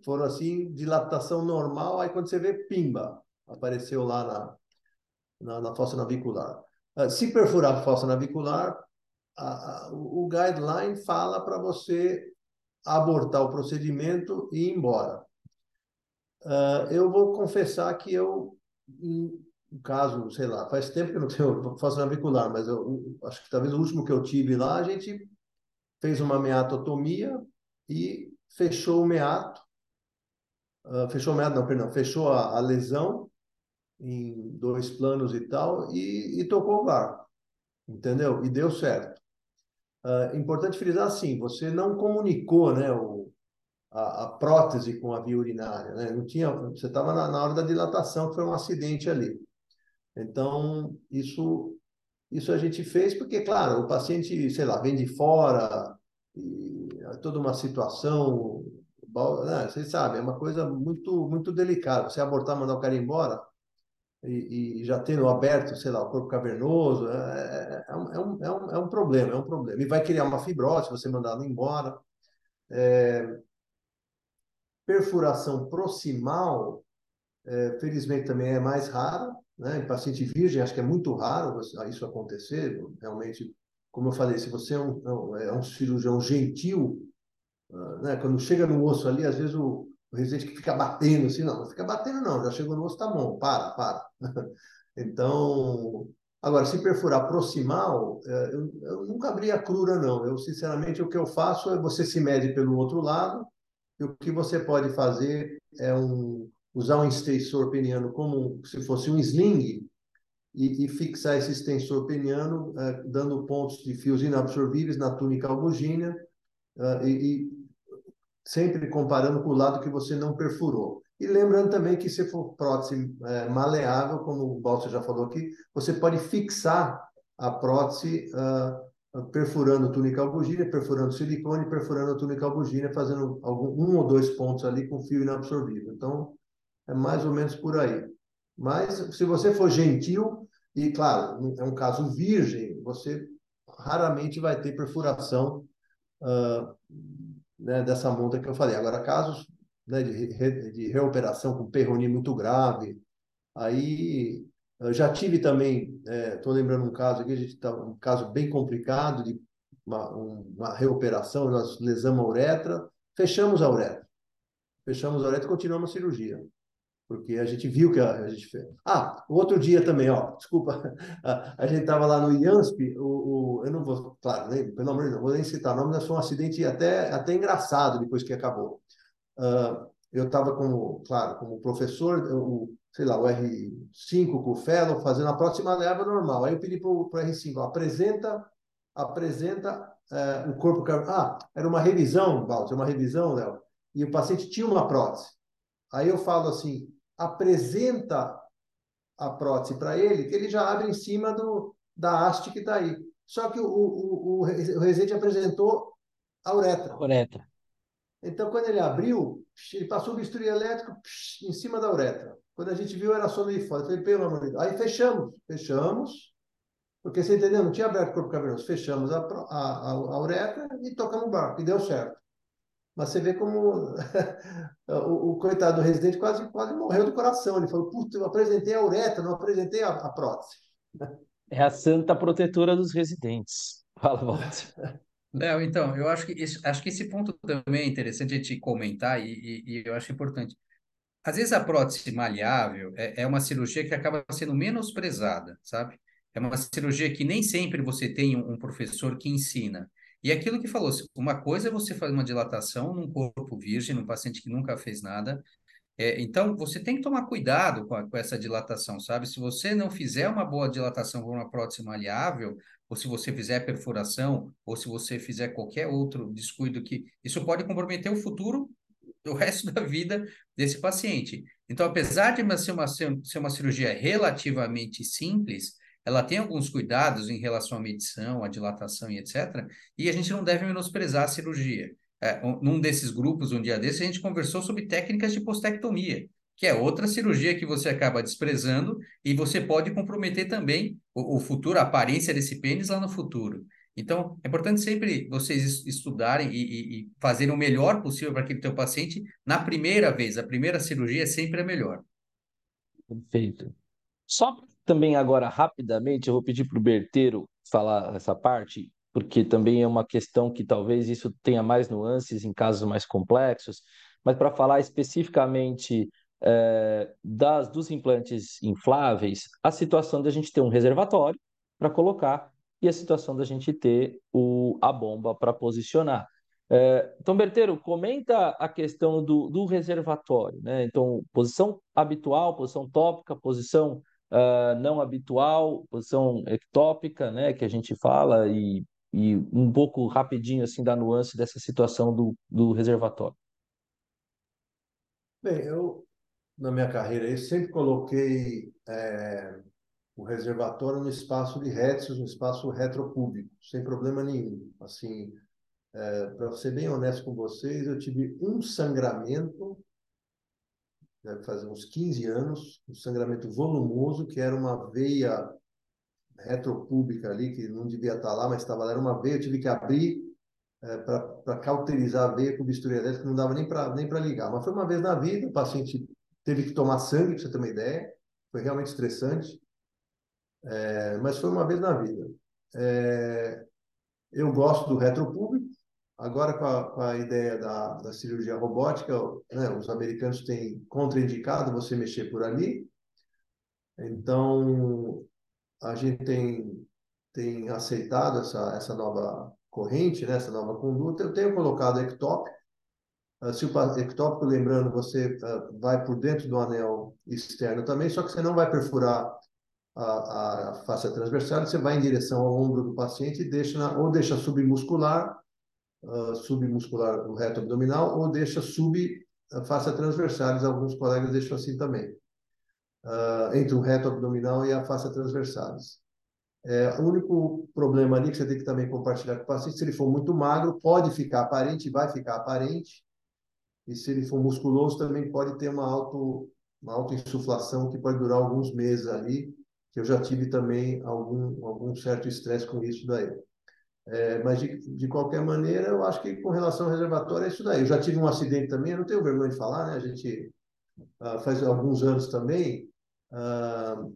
S3: foram assim, dilatação normal, aí quando você vê, pimba, apareceu lá na, na, na fossa navicular. Uh, se perfurar a fossa navicular, a, a, o guideline fala para você abortar o procedimento e ir embora. Uh, eu vou confessar que eu, em caso, sei lá, faz tempo que eu não tenho fossa navicular, mas eu acho que talvez o último que eu tive lá, a gente fez uma meatotomia e fechou o meato, uh, fechou o meato, não, perdão, fechou a, a, lesão em dois planos e tal, e, e tocou o barco, entendeu? E deu certo. Uh, importante frisar assim, você não comunicou, né, o, a, a, prótese com a via urinária, né? Não tinha, você estava na, na hora da dilatação, que foi um acidente ali. Então, isso isso a gente fez porque, claro, o paciente, sei lá, vem de fora, e toda uma situação, né? vocês sabem, é uma coisa muito muito delicada. Você abortar, mandar o cara embora, e, e, já tendo aberto, sei lá, o corpo cavernoso, é, é, é, um, é, um, é um problema, é um problema. E vai criar uma fibrose se você mandar embora. É, perfuração proximal, é, felizmente também é mais rara, né? Em paciente virgem, acho que é muito raro isso acontecer. Realmente, como eu falei, se você é um, é um cirurgião gentil, ah, né? quando chega no osso ali, às vezes o, o residente que fica batendo assim, não, não fica batendo não, já chegou no osso, tá bom, para, para. então, agora, se perfurar proximal, é, eu, eu nunca abri a crura não, eu sinceramente o que eu faço é você se mede pelo outro lado, e o que você pode fazer é um, usar um extensor peniano como se fosse um sling e, e fixar esse extensor peniano, é, dando pontos de fios inabsorvíveis na túnica albugínea, uh, e, e sempre comparando com o lado que você não perfurou. E lembrando também que se for prótese é, maleável, como o Balsa já falou aqui, você pode fixar a prótese uh, perfurando túnica albugínea, perfurando silicone, perfurando túnica albugínea, fazendo algum, um ou dois pontos ali com fio inabsorvível. Então, é mais ou menos por aí. Mas, se você for gentil, e claro, é um caso virgem, você raramente vai ter perfuração uh, né, dessa monta que eu falei. Agora, casos né, de, re, de reoperação com perronia muito grave, aí já tive também, estou é, lembrando um caso aqui, a gente tá, um caso bem complicado de uma, uma reoperação, nós lesamos a uretra, fechamos a uretra. Fechamos a uretra e continuamos a cirurgia porque a gente viu que a, gente fez. Ah, outro dia também, ó, desculpa, a, a gente estava lá no IANSP, o, o, eu não vou, claro, nem, pelo amor de Deus, vou nem citar o nome, mas foi um acidente até, até engraçado depois que acabou. Uh, eu estava como, claro, como professor, o, sei lá, o R5 com o fellow, fazendo a próxima leva normal. Aí eu pedi para o R5, ó, apresenta, apresenta uh, o corpo... Ah, era uma revisão, Walter, uma revisão, Léo, e o paciente tinha uma prótese. Aí eu falo assim, apresenta a prótese para ele, que ele já abre em cima do, da haste que está aí. Só que o, o, o, o Resende apresentou a uretra.
S1: Uretra.
S3: Então, quando ele abriu, ele passou o bisturi elétrico em cima da uretra. Quando a gente viu, era só meio fora. Eu falei, pelo amor de Deus. Aí fechamos, fechamos, porque você entendeu? Não tinha aberto o corpo cavernoso. Fechamos a, a, a, a uretra e tocamos o barco, e deu certo. Mas você vê como o, o, coitado do residente quase, quase morreu do coração. Ele falou: Puta, eu apresentei a uretra, não apresentei a, a prótese.
S1: É a santa protetora dos residentes. Fala, Walter.
S2: Léo, então, eu acho que, esse, acho que esse ponto também é interessante a gente comentar e, e, e eu acho importante. Às vezes a prótese maleável é, é uma cirurgia que acaba sendo menosprezada, sabe? É uma cirurgia que nem sempre você tem um, um professor que ensina. E aquilo que falou, uma coisa é você fazer uma dilatação num corpo virgem, num paciente que nunca fez nada. É, então, você tem que tomar cuidado com, a, com, essa dilatação, sabe? Se você não fizer uma boa dilatação com uma prótese maleável, ou se você fizer perfuração, ou se você fizer qualquer outro descuido que isso pode comprometer o futuro, o resto da vida desse paciente. Então, apesar de ser uma, ser uma cirurgia relativamente simples, ela tem alguns cuidados em relação à medição, à dilatação e etc. E a gente não deve menosprezar a cirurgia. É, um, num desses grupos, um dia desses, a gente conversou sobre técnicas de postectomia, que é outra cirurgia que você acaba desprezando e você pode comprometer também o, o futuro, a aparência desse pênis lá no futuro. Então, é importante sempre vocês estudarem e, e, e fazerem o melhor possível para aquele teu paciente na primeira vez. A primeira cirurgia é sempre a melhor.
S1: Perfeito. Só também agora, rapidamente, eu vou pedir para o Berteiro falar essa parte, porque também é uma questão que talvez isso tenha mais nuances em casos mais complexos, mas para falar especificamente é, das, dos implantes infláveis, a situação da gente ter um reservatório para colocar e a situação da gente ter o, a bomba para posicionar. É, então, Berteiro, comenta a questão do, do reservatório, né? Então, posição habitual, posição tópica, posição uh, não habitual, posição ectópica, né, que a gente fala, e, e um pouco rapidinho assim da nuance dessa situação do, do reservatório.
S3: Bem, eu, na minha carreira, eu sempre coloquei é, o reservatório no espaço de Hertz, no espaço retropúblico, sem problema nenhum. Assim, é, para ser bem honesto com vocês, eu tive um sangramento deve fazer uns 15 anos, um sangramento volumoso, que era uma veia retropúbica ali, que não devia estar lá, mas estava lá, era uma veia, eu tive que abrir é, para cauterizar a veia com bisturi elétrico, não dava nem para nem ligar. Mas foi uma vez na vida, o paciente teve que tomar sangue, para você ter uma ideia, foi realmente estressante, é, mas foi uma vez na vida. É, eu gosto do retropúblico, agora com a, com a ideia da, da cirurgia robótica, né, os americanos têm contraindicado você mexer por ali, então a gente tem, tem aceitado essa, essa nova corrente, né, essa nova conduta. Eu tenho colocado ectópico. Uh, se o ectópico, lembrando, você uh, vai por dentro do anel externo também, só que você não vai perfurar a, a face transversal, você vai em direção ao ombro do paciente e deixa na, ou deixa submuscular, uh, submuscular o reto abdominal, ou deixa sub a face transversalis, alguns colegas deixam assim também, uh, entre o reto abdominal e a face transversalis. É, o único problema ali que você tem que também compartilhar com o paciente, se ele for muito magro, pode ficar aparente, vai ficar aparente, e se ele for musculoso, também pode ter uma, auto, uma autoinsuflação que pode durar alguns meses ali, que eu já tive também algum, algum certo estresse com isso daí. É, mas, de, de qualquer maneira, eu acho que com relação ao reservatório é isso daí. Eu já tive um acidente também, eu não tenho vergonha de falar, né? A gente uh, faz alguns anos também, uh,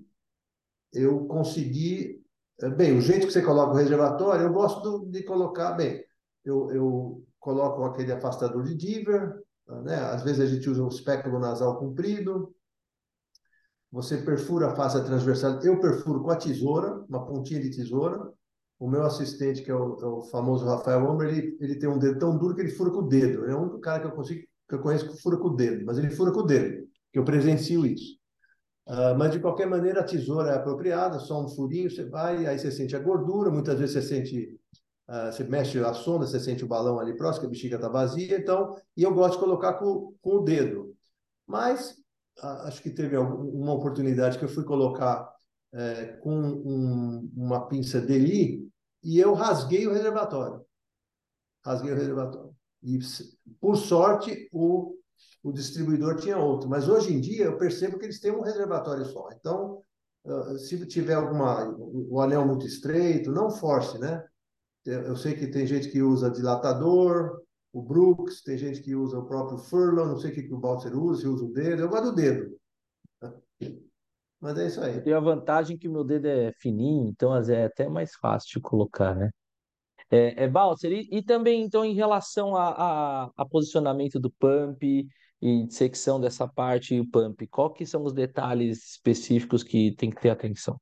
S3: eu consegui é, bem, o jeito que você coloca o reservatório, eu gosto de colocar, bem, eu, eu coloco aquele afastador de Diver, né? às vezes a gente usa um espéculo nasal comprido, você perfura a face transversal, eu perfuro com a tesoura, uma pontinha de tesoura, o meu assistente, que é o, é o famoso Rafael Omber, ele, ele tem um dedo tão duro que ele fura com o dedo, é o único cara que eu consigo, que eu conheço que fura com o dedo, mas ele fura com o dedo, que eu presencio isso. Uh, mas, de qualquer maneira, a tesoura é apropriada, só um furinho, você vai, aí você sente a gordura, muitas vezes você sente, uh, você mexe a sonda, você sente o balão ali próximo, a bexiga está vazia, então, e eu gosto de colocar com, com o dedo. Mas, uh, acho que teve uma oportunidade que eu fui colocar é, com um, uma pinça Deli e eu rasguei o reservatório. Rasguei o reservatório. E, por sorte, o o distribuidor tinha outro. Mas hoje em dia eu percebo que eles têm um reservatório só. Então, se tiver alguma o anel muito estreito, não force, né? Eu sei que tem gente que usa dilatador, o Brooks, tem gente que usa o próprio Furlong, não sei o que, que o Balser usa, se usa o dedo. Eu gosto do dedo. Mas é isso aí.
S1: Eu tenho a vantagem que o meu dedo é fininho, então é até mais fácil de colocar, né? É, é Balser, e, e também, então, em relação a, a, a posicionamento do pump, e dissecção dessa parte e o pump, qual que são os detalhes específicos que tem que ter atenção?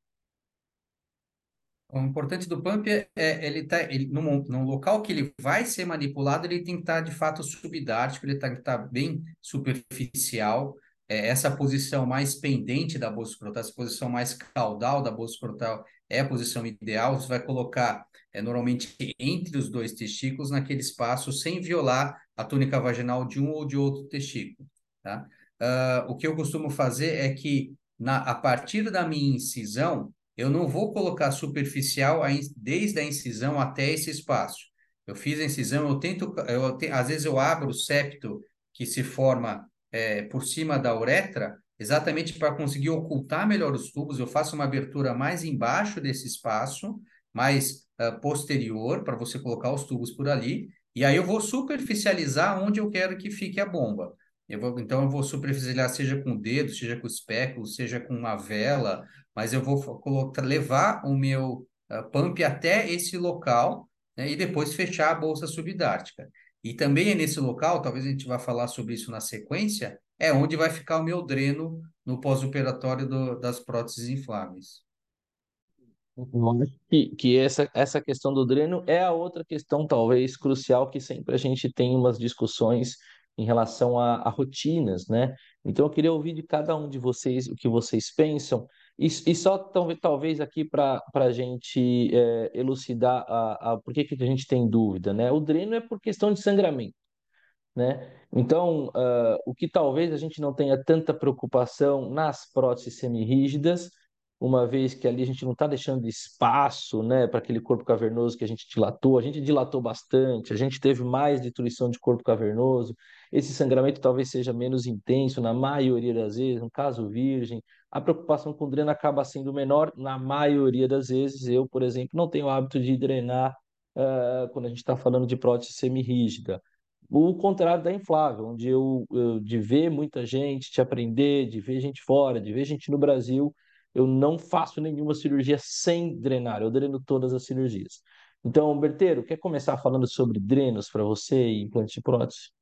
S2: O importante do pump é, é ele tá ele, no, no local que ele vai ser manipulado, ele tem que estar de fato subdártico, ele tem que estar bem superficial. É, essa posição mais pendente da bolsa escrotal, essa posição mais caudal da bolsa escrotal é a posição ideal. Você vai colocar é, normalmente entre os dois testículos naquele espaço sem violar a túnica vaginal de um ou de outro testículo. Tá? Uh, o que eu costumo fazer é que, na, a partir da minha incisão, eu não vou colocar superficial a, desde a incisão até esse espaço. Eu fiz a incisão, eu tento, eu às vezes eu abro o septo que se forma é, por cima da uretra, exatamente para conseguir ocultar melhor os tubos. Eu faço uma abertura mais embaixo desse espaço, mais uh, posterior, para você colocar os tubos por ali, e aí eu vou superficializar onde eu quero que fique a bomba. Eu vou, então eu vou superficializar seja com o dedo, seja com o espéculo, seja com uma vela, mas eu vou colocar, levar o meu uh, pump até esse local né, e depois fechar a bolsa subdártica. E também é nesse local, talvez a gente vá falar sobre isso na sequência, é onde vai ficar o meu dreno no pós-operatório das próteses infláveis.
S1: Eu acho que, que essa, essa questão do dreno é a outra questão, talvez, crucial, que sempre a gente tem umas discussões em relação a, a rotinas, né? Então, eu queria ouvir de cada um de vocês o que vocês pensam, e, e só talvez, aqui para a gente é, elucidar a, a, por que, que a gente tem dúvida, né? O dreno é por questão de sangramento, né? Então, uh, o que talvez a gente não tenha tanta preocupação nas próteses semirrígidas uma vez que ali a gente não está deixando espaço né, para aquele corpo cavernoso que a gente dilatou, a gente dilatou bastante, a gente teve mais destruição de corpo cavernoso, esse sangramento talvez seja menos intenso na maioria das vezes, no caso virgem, a preocupação com dreno acaba sendo menor na maioria das vezes. Eu, por exemplo, não tenho o hábito de drenar uh, quando a gente está falando de prótese semirrígida. O contrário da inflável, onde eu, eu, de ver muita gente, de aprender, de ver gente fora, de ver gente no Brasil, eu não faço nenhuma cirurgia sem drenar, eu dreno todas as cirurgias. Então, Berteiro, quer começar falando sobre drenos para você e implante de prótese?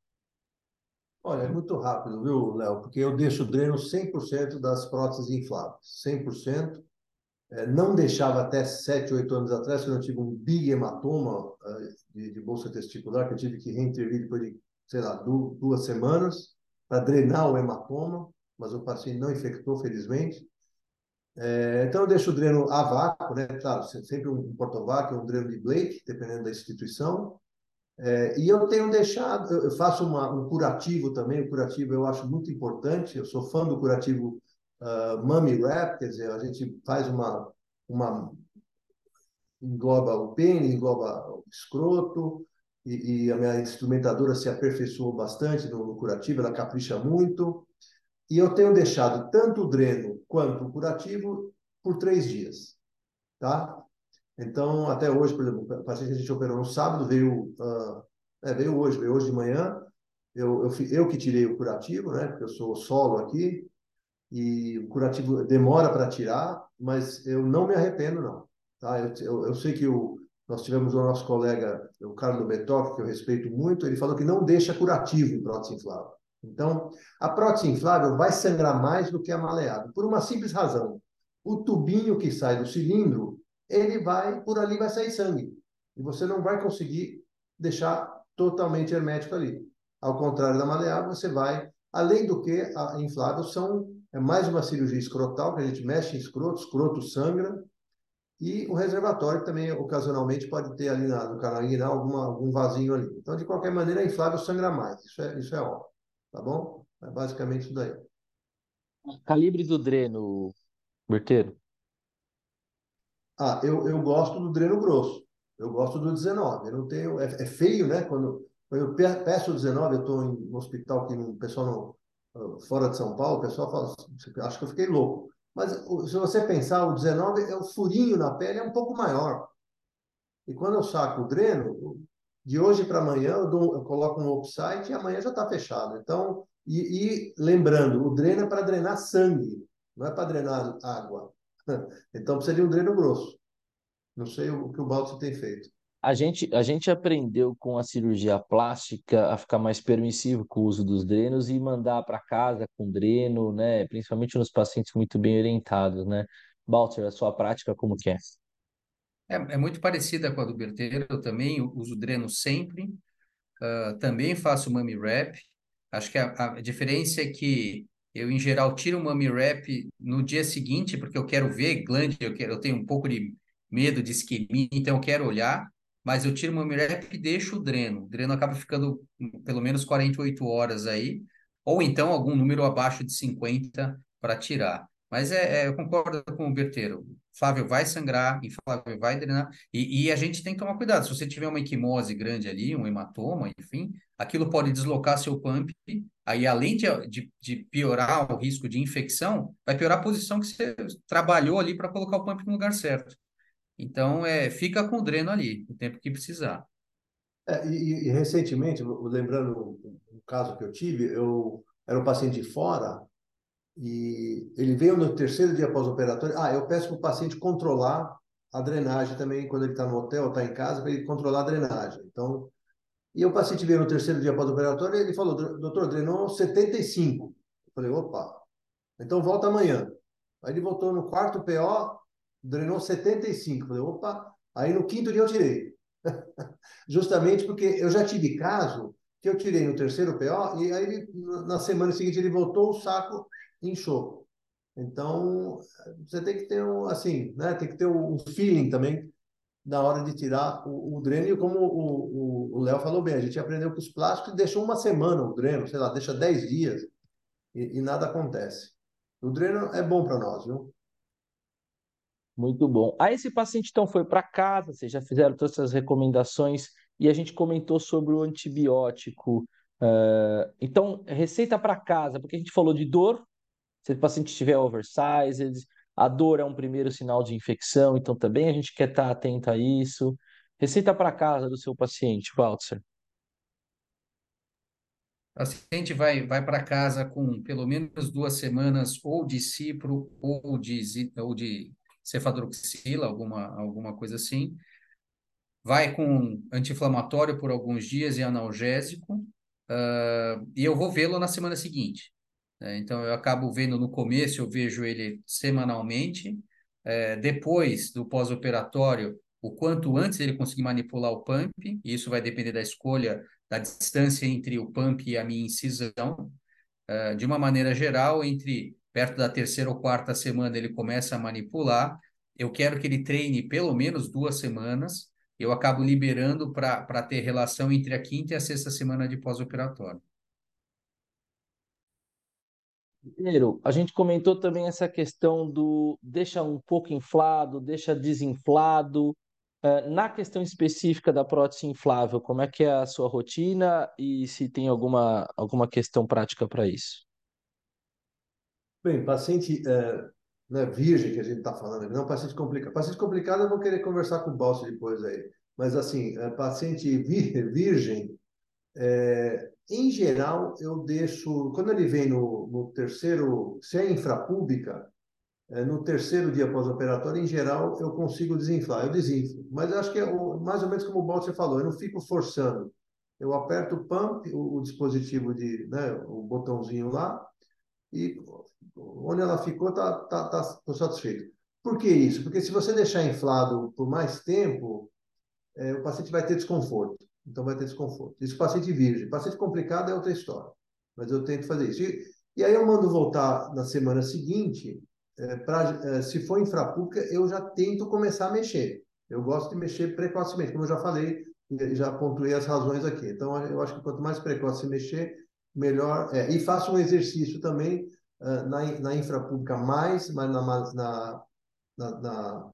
S3: Olha, é muito rápido, viu, Léo? Porque eu deixo dreno 100% das próteses infláveis, 100%. É, não deixava até 7, 8 anos atrás, quando eu tive um big hematoma uh, de, de, bolsa testicular, que eu tive que reintervir depois de, sei lá, duas, duas semanas, para drenar o hematoma, mas o paciente não infectou, felizmente. É, então, eu deixo o dreno a vácuo, né? Claro, sempre um portovácuo, um dreno de Blake, dependendo da instituição. É, e eu tenho deixado, eu faço uma, um curativo também, o curativo eu acho muito importante, eu sou fã do curativo uh, Mummy Wrap, quer dizer, a gente faz uma, uma engloba o pênis, engloba o escroto, e, e, a minha instrumentadora se aperfeiçoou bastante no, no curativo, ela capricha muito, e eu tenho deixado tanto o dreno quanto o curativo por três dias, tá? Então, até hoje, por exemplo, o paciente que a gente operou no sábado veio, uh, é, veio hoje, veio hoje de manhã. Eu, eu, eu que tirei o curativo, né? Porque eu sou solo aqui e o curativo demora para tirar, mas eu não me arrependo, não. Tá? Eu, eu, eu sei que o, nós tivemos o nosso colega, o Carlos Betoc, que eu respeito muito, ele falou que não deixa curativo em prótese inflável. Então, a prótese inflável vai sangrar mais do que a maleável, por uma simples razão. O tubinho que sai do cilindro ele vai, por ali vai sair sangue. E você não vai conseguir deixar totalmente hermético ali. Ao contrário da maleável, você vai, além do que a inflável são é mais uma cirurgia escrotal, que a gente mexe em escroto, escroto sangra, e o reservatório também ocasionalmente pode ter ali na, no canal inguinal alguma, algum vasinho ali. Então, de qualquer maneira, a inflável sangra mais. Isso é, isso é óbvio. Tá bom? É basicamente isso daí.
S1: Calibre do dreno, Berteiro?
S3: Ah, eu, eu gosto do dreno grosso. Eu gosto do 19. Eu não tenho. É, é feio, né? Quando, quando eu peço o 19, eu estou em um hospital aqui, um pessoal no, fora de São Paulo, o pessoal fala, acho que eu fiquei louco. Mas se você pensar, o 19 é o furinho na pele é um pouco maior. E quando eu saco o dreno, de hoje para amanhã eu, dou, eu, coloco um upside e amanhã já está fechado. Então, e, e lembrando, o dreno é para drenar sangue, não é para drenar água. Então precisa de um dreno grosso. Não sei o que o Balto tem feito.
S1: A gente, a gente aprendeu com a cirurgia plástica a ficar mais permissivo com o uso dos drenos e mandar para casa com dreno, né? Principalmente nos pacientes muito bem orientados, né? Balter, a sua prática como que é?
S2: É, é muito parecida com a do Berteiro, eu também uso dreno sempre, uh, também faço mummy wrap. Acho que a, a diferença é que eu, em geral, tiro o mummy wrap no dia seguinte, porque eu quero ver glande, eu, eu tenho um pouco de medo de isquemia, então eu quero olhar, mas eu tiro o mummy wrap e deixo o dreno. O dreno acaba ficando pelo menos 48 horas aí, ou então algum número abaixo de 50 para tirar. Mas é, é, eu concordo com o Berteiro. Flávio vai sangrar Flávio vai drenar. E, e, a gente tem que tomar cuidado. Se você tiver uma equimose grande ali, um hematoma, enfim, aquilo pode deslocar seu pump. Aí, além de, de, de piorar o risco de infecção, vai piorar a posição que você trabalhou ali para colocar o pump no lugar certo. Então, é, fica com o dreno ali, o tempo que precisar.
S3: É, e, e, recentemente, lembrando um caso que eu tive, eu era um paciente de fora e ele veio no terceiro dia pós-operatório. Ah, eu peço para o paciente controlar a drenagem também, quando ele está no hotel, está em casa, para ele controlar a drenagem. Então, e o paciente veio no terceiro dia pós-operatório e ele falou, doutor, drenou 75. Eu falei, opa, então volta amanhã. Aí ele voltou no quarto PO, drenou 75. Eu falei, opa, aí no quinto dia eu tirei. Justamente porque eu já tive caso que eu tirei no terceiro PO e aí na semana seguinte ele voltou, o saco inchou. Então, você tem que ter um, assim, né? Tem que ter um feeling também na hora de tirar o, o dreno. E como o Léo falou bem, a gente aprendeu com os plásticos e deixou uma semana o dreno, sei lá, deixa 10 dias e, e nada acontece. O dreno é bom para nós, viu?
S1: Muito bom. Aí esse paciente então foi para casa, vocês já fizeram todas essas recomendações e a gente comentou sobre o antibiótico. Uh, então, receita para casa, porque a gente falou de dor, se o paciente estiver oversized, a dor é um primeiro sinal de infecção, então também a gente quer estar atento a isso. Receita para casa do seu paciente, Walter.
S2: O paciente vai, vai para casa com pelo menos duas semanas ou de cipro ou de, ou de cefadroxila, alguma, alguma coisa assim. Vai com anti-inflamatório por alguns dias e analgésico. Uh, e eu vou vê-lo na semana seguinte. Né? Então, eu acabo vendo no começo, eu vejo ele semanalmente. É, depois do pós-operatório, o quanto antes ele conseguir manipular o pump, e isso vai depender da escolha da distância entre o pump e a minha incisão. É, de uma maneira geral, entre perto da terceira ou quarta semana ele começa a manipular. Eu quero que ele treine pelo menos duas semanas. Eu acabo liberando para ter relação entre a quinta e a sexta semana de pós-operatório.
S1: Primeiro, a gente comentou também essa questão do deixa um pouco inflado, deixa desinflado. Uh, na questão específica da prótese inflável, como é que é a sua rotina e se tem alguma, alguma questão prática para isso?
S3: Bem, paciente é, né, virgem que a gente está falando, não paciente complicado. Paciente complicado eu vou querer conversar com o Balso depois aí. Mas assim, é, paciente virgem, é, em geral, eu deixo, quando ele vem no, no terceiro, se é infrapública, é, no terceiro dia pós-operatório, em geral, eu consigo desinflar, eu desinflo. Mas acho que é o, mais ou menos como o Balcer falou, eu não fico forçando. Eu aperto o pump, o, o dispositivo de, né, o botãozinho lá, e onde ela ficou, tá, tá, tá, tô satisfeito. Por que isso? Porque se você deixar inflado por mais tempo, é, o paciente vai ter desconforto. Então vai ter desconforto. Isso paciente virgem. Paciente complicado é outra história. Mas eu tento fazer isso. E, e aí eu mando voltar na semana seguinte. É, pra, é, se for infrapública, eu já tento começar a mexer. Eu gosto de mexer precocemente, como eu já falei, já pontuei as razões aqui. Então, eu acho que quanto mais precoce se mexer, melhor. É. E faço um exercício também uh, na, na infrapública mais, mas na, na, na, na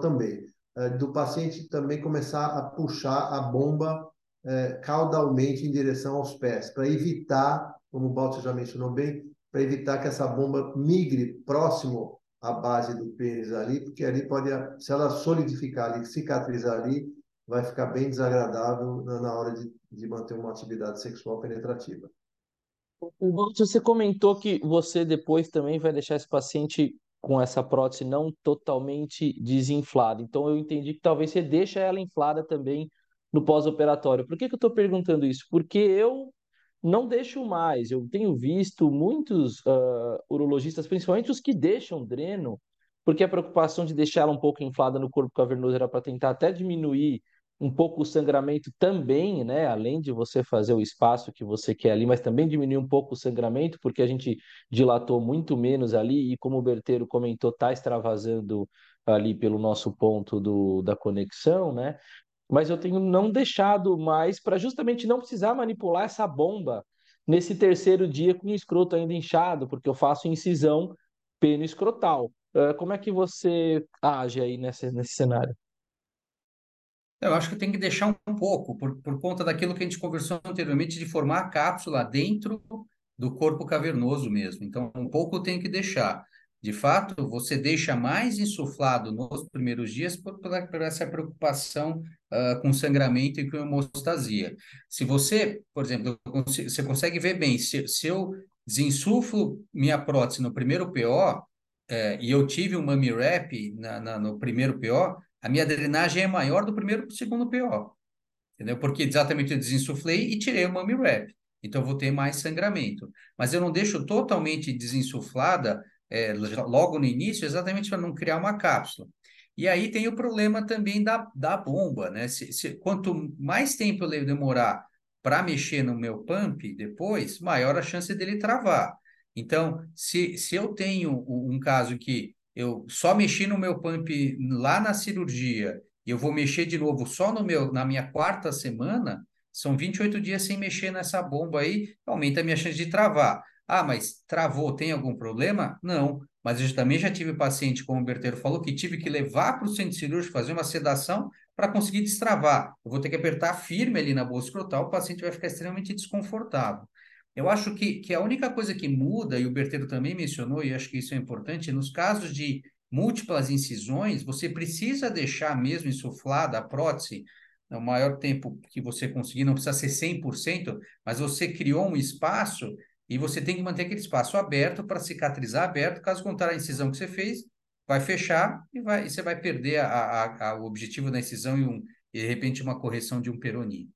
S3: também. Eh, do paciente também começar a puxar a bomba é, caudalmente em direção aos pés, para evitar, como o Balto já mencionou bem, para evitar que essa bomba migre próximo à base do pênis ali, porque ali pode, se ela solidificar ali, cicatrizar ali, vai ficar bem desagradável na hora de, de manter uma atividade sexual penetrativa.
S1: O Balto, você comentou que você depois também vai deixar esse paciente com essa prótese não totalmente desinflada. Então eu entendi que talvez você deixe ela inflada também no pós-operatório. Por que, que eu estou perguntando isso? Porque eu não deixo mais. Eu tenho visto muitos uh, urologistas, principalmente os que deixam dreno, porque a preocupação de deixar ela um pouco inflada no corpo cavernoso era para tentar até diminuir um pouco o sangramento também, né? Além de você fazer o espaço que você quer ali, mas também diminuir um pouco o sangramento, porque a gente dilatou muito menos ali, e como o Berteiro comentou, está extravasando ali pelo nosso ponto do, da conexão, né? Mas eu tenho não deixado mais para justamente não precisar manipular essa bomba nesse terceiro dia com o escroto ainda inchado, porque eu faço incisão peno-escrotal. Uh, como é que você age aí nesse, nesse cenário?
S2: Eu acho que tem que deixar um pouco, por, por conta daquilo que a gente conversou anteriormente, de formar a cápsula dentro do corpo cavernoso mesmo. Então, um pouco tem que deixar. De fato, você deixa mais insuflado nos primeiros dias por, por, essa preocupação uh, com sangramento e com hemostasia. Se você, por exemplo, você consegue ver bem, se, se eu desinsuflo minha prótese no primeiro PO, eh, e eu tive um mummy wrap na, na, no primeiro PO, a minha drenagem é maior do primeiro para o segundo PO. Entendeu? Porque exatamente eu desinsuflei e tirei o mummy wrap. Então, eu vou ter mais sangramento. Mas eu não deixo totalmente desinsuflada é, logo no início, exatamente para não criar uma cápsula. E aí tem o problema também da, da bomba, né? Se, se, quanto mais tempo eu demorar para mexer no meu pump depois, maior a chance dele travar. Então, se, se eu tenho um caso que eu só mexi no meu pump lá na cirurgia e eu vou mexer de novo só no meu na minha quarta semana, são 28 dias sem mexer nessa bomba aí, aumenta a minha chance de travar. Ah, mas travou, tem algum problema? Não. Mas eu também já tive paciente, como o Berteiro falou, que tive que levar para o centro cirúrgico fazer uma sedação para conseguir destravar. Eu vou ter que apertar firme ali na bolsa escrotal, o paciente vai ficar extremamente desconfortável. Eu acho que, que a única coisa que muda, e o Berteiro também mencionou, e acho que isso é importante, nos casos de múltiplas incisões, você precisa deixar mesmo insuflada a prótese o maior tempo que você conseguir, não precisa ser 100%, mas você criou um espaço e você tem que manter aquele espaço aberto para cicatrizar aberto, caso contrário, a incisão que você fez vai fechar e, vai, e você vai perder a, a, a, o objetivo da incisão e, um, e, de repente, uma correção de um peroni.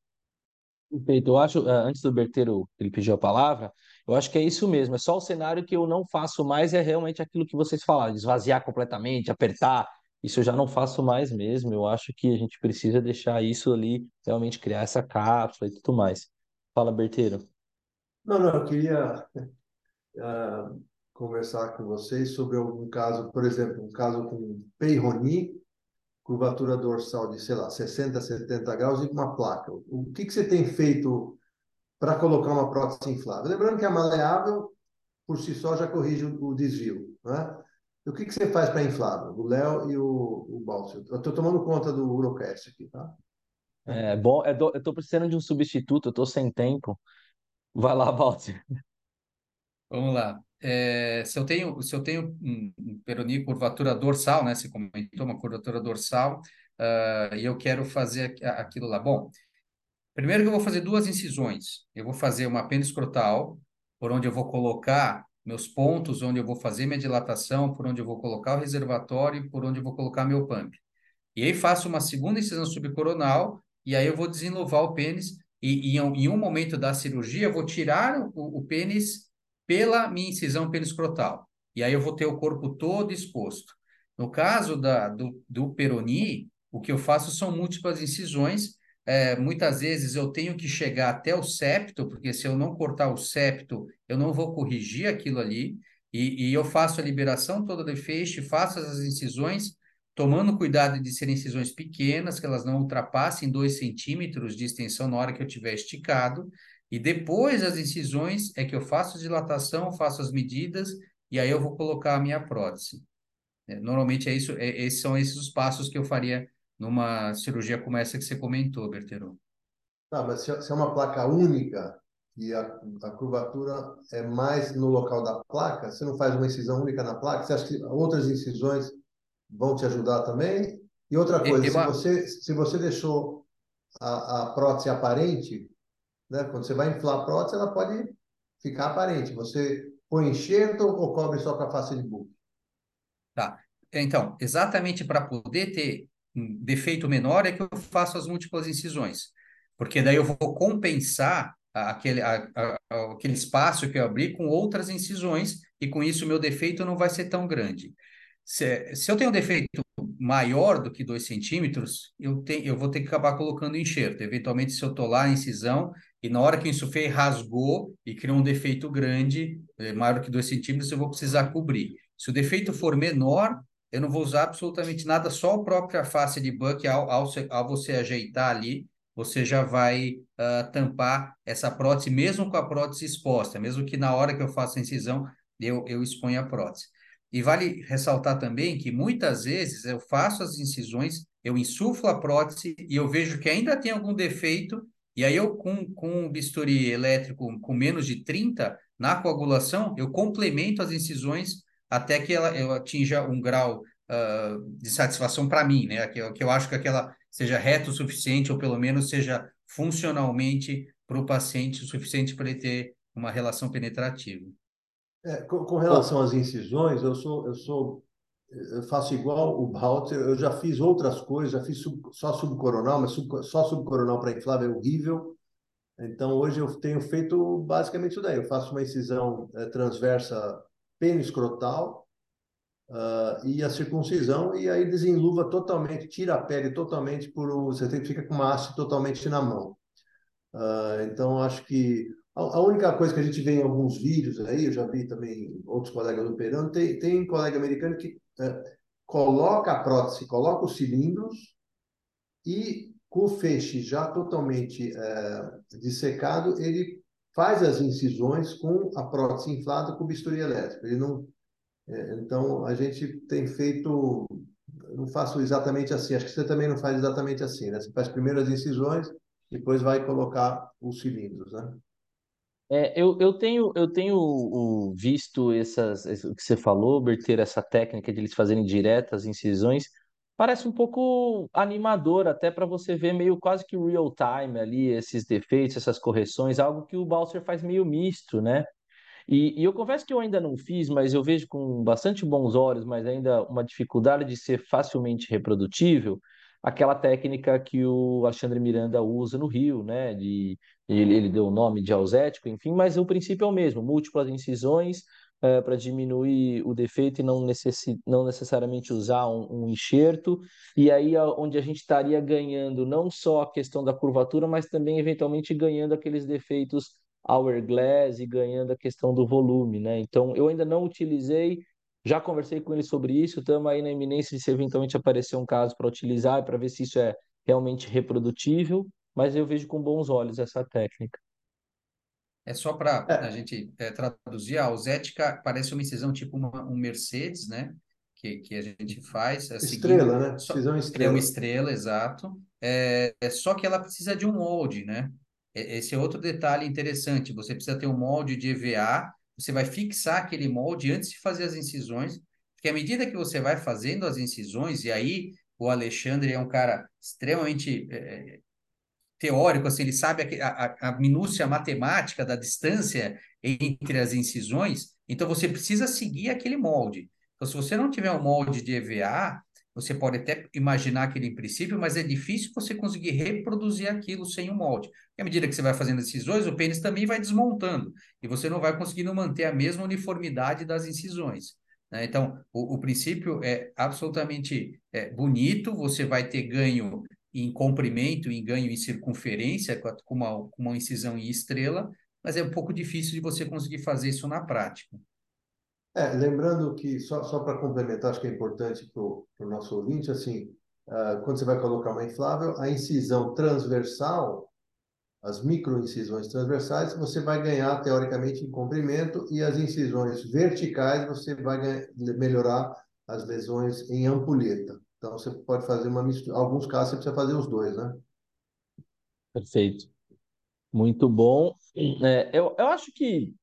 S1: Perfeito. Eu acho, eh, antes do Berteiro ele pediu a palavra, eu acho que é isso mesmo. É só o cenário que eu não faço mais, é realmente aquilo que vocês falaram, esvaziar completamente, apertar. Isso eu já não faço mais mesmo. Eu acho que a gente precisa deixar isso ali, realmente criar essa cápsula e tudo mais. Fala, Berteiro.
S3: Não, não, eu queria uh, conversar com vocês sobre algum caso, por exemplo, um caso com Peyronie, curvatura dorsal de, sei lá, 60, 70 graus e uma placa. O que, que você tem feito para colocar uma prótese inflável? Lembrando que a maleável, por si só, já corrige o desvio. Né? O que, que você faz para inflável? O Léo e o, o Balcio. Eu estou tomando conta do Urocast aqui, tá?
S1: É bom, eu estou precisando de um substituto, eu estou sem tempo. Vai lá, Balcio.
S2: Vamos lá. É, se eu tenho, se eu tenho um, peroni curvatura dorsal, né? Você comentou uma curvatura dorsal, uh, e eu quero fazer aquilo lá. Bom, primeiro que eu vou fazer duas incisões. Eu vou fazer uma pena escrotal, por onde eu vou colocar meus pontos, onde eu vou fazer minha dilatação, por onde eu vou colocar o reservatório por onde eu vou colocar meu pump. E aí faço uma segunda incisão subcoronal, e aí eu vou desenluvar o pênis, e, e em, um momento da cirurgia eu vou tirar o, o pênis pela minha incisão periscrotal. E aí eu vou ter o corpo todo exposto. No caso da, do, do peroni, o que eu faço são múltiplas incisões. É, muitas vezes eu tenho que chegar até o septo, porque se eu não cortar o septo, eu não vou corrigir aquilo ali. E, e eu faço a liberação toda do feixe, faço as incisões, tomando cuidado de serem incisões pequenas, que elas não ultrapassem 2 centímetros de extensão na hora que eu tiver esticado. E depois das incisões é que eu faço a dilatação, faço as medidas e aí eu vou colocar a minha prótese. É, normalmente é isso, é, esses são esses os passos que eu faria numa cirurgia como essa que você comentou, Berteron.
S3: Tá, mas se é uma placa única e a, a curvatura é mais no local da placa, você não faz uma incisão única na placa? Você acha que outras incisões vão te ajudar também? E outra coisa, eu, eu... se, você, se você deixou a, a prótese aparente, né? Quando você vai inflar a prótese, ela pode ficar aparente. Você põe enxerto ou cobre só com a face de book?
S2: Tá. Então, exatamente para poder ter um defeito menor é que eu faço as múltiplas incisões. Porque daí eu vou compensar aquele, a, a, aquele espaço que eu abri com outras incisões e com isso o meu defeito não vai ser tão grande. Se, se eu tenho um defeito maior do que 2 centímetros, eu, te, eu vou ter que acabar colocando enxerto. Eventualmente, se eu estou lá a incisão, e na hora que o insufei rasgou e criou um defeito grande, é, maior que 2 centímetros, eu vou precisar cobrir. Se o defeito for menor, eu não vou usar absolutamente nada, só a própria face de buck, ao, ao, ao você ajeitar ali, você já vai uh, tampar essa prótese, mesmo com a prótese exposta, mesmo que na hora que eu faço a incisão, eu, eu exponha a prótese. E vale ressaltar também que muitas vezes eu faço as incisões, eu insuflo a prótese e eu vejo que ainda tem algum defeito e aí eu, com, com um bisturi elétrico com menos de 30, na coagulação, eu complemento as incisões até que ela eu atinja um grau uh, de satisfação para mim, né? Que, que eu acho que aquela seja reto o suficiente, ou pelo menos seja funcionalmente para o paciente o suficiente para ele ter uma relação penetrativa.
S3: É, com, com, relação às incisões, eu sou, eu sou eu faço igual o Balter, eu já fiz outras coisas, já fiz sub, só subcoronal, mas sub, só subcoronal para inflável é horrível. Então, hoje eu tenho feito basicamente isso daí. Eu faço uma incisão é, transversa peniscrotal uh, e a circuncisão, e aí desenluva totalmente, tira a pele totalmente, por você fica com uma haste totalmente na mão. Uh, então, acho que a, única coisa que a gente vê em alguns vídeos aí, eu já vi também outros colegas operando, tem, tem colega americano que é, coloca a prótese, coloca os cilindros e com o feixe já totalmente é, dissecado, ele faz as incisões com a prótese inflada com bisturi elétrico. Ele não, é, então a gente tem feito, não faço exatamente assim. Acho que você também não faz exatamente assim, né? Você faz primeiro as incisões, depois vai colocar os cilindros, né?
S1: É, eu, eu tenho, eu tenho visto essas, o que você falou, Berter, essa técnica de eles fazerem diretas incisões, parece um pouco animador, até para você ver meio quase que real time ali, esses defeitos, essas correções, algo que o Balser faz meio misto, né? E, e, eu confesso que eu ainda não fiz, mas eu vejo com bastante bons olhos, mas ainda uma dificuldade de ser facilmente reprodutível, aquela técnica que o Alexandre Miranda usa no Rio, né? De, ele, ele deu o nome de alzético, enfim, mas o princípio é o mesmo, múltiplas incisões é, para diminuir o defeito e não, necessi não necessariamente usar um, um enxerto, e aí onde a gente estaria ganhando não só a questão da curvatura, mas também eventualmente ganhando aqueles defeitos hourglass e ganhando a questão do volume, né? Então, eu ainda não utilizei, já conversei com ele sobre isso, estamos aí na iminência de se eventualmente aparecer um caso para utilizar, para ver se isso é realmente reprodutível, mas eu vejo com bons olhos essa técnica.
S2: É só para é. a gente é, traduzir, a ausética parece uma incisão tipo uma, um Mercedes, né? Que, que a gente faz.
S3: É estrela, seguindo, né?
S2: Só, incisão
S3: estrela.
S2: É uma estrela, exato. É, é só que ela precisa de um molde, né? Esse é outro detalhe interessante. Você precisa ter um molde de EVA, você vai fixar aquele molde antes de fazer as incisões, porque à medida que você vai fazendo as incisões, e aí o Alexandre é um cara extremamente é, teórico, assim, ele sabe a, a, a minúcia matemática da distância entre as incisões, então você precisa seguir aquele molde. Então, se você não tiver um molde de EVA, você pode até imaginar aquele em princípio, mas é difícil você conseguir reproduzir aquilo sem o molde. E à medida que você vai fazendo incisões, o pênis também vai desmontando, e você não vai conseguindo manter a mesma uniformidade das incisões. Né? Então, o, o, princípio é absolutamente é, bonito, você vai ter ganho em comprimento, em ganho em circunferência, com uma, com uma incisão em estrela, mas é um pouco difícil de você conseguir fazer isso na prática.
S3: É, lembrando que, só, só para complementar, acho que é importante para o nosso ouvinte, assim, uh, quando você vai colocar uma inflável, a incisão transversal, as microincisões transversais, você vai ganhar, teoricamente, em comprimento, e as incisões verticais, você vai ganhar, melhorar as lesões em ampulheta. Então, você pode fazer uma mistura. Alguns casos, você precisa fazer os dois, né?
S1: Perfeito. Muito bom. É, eu, eu acho que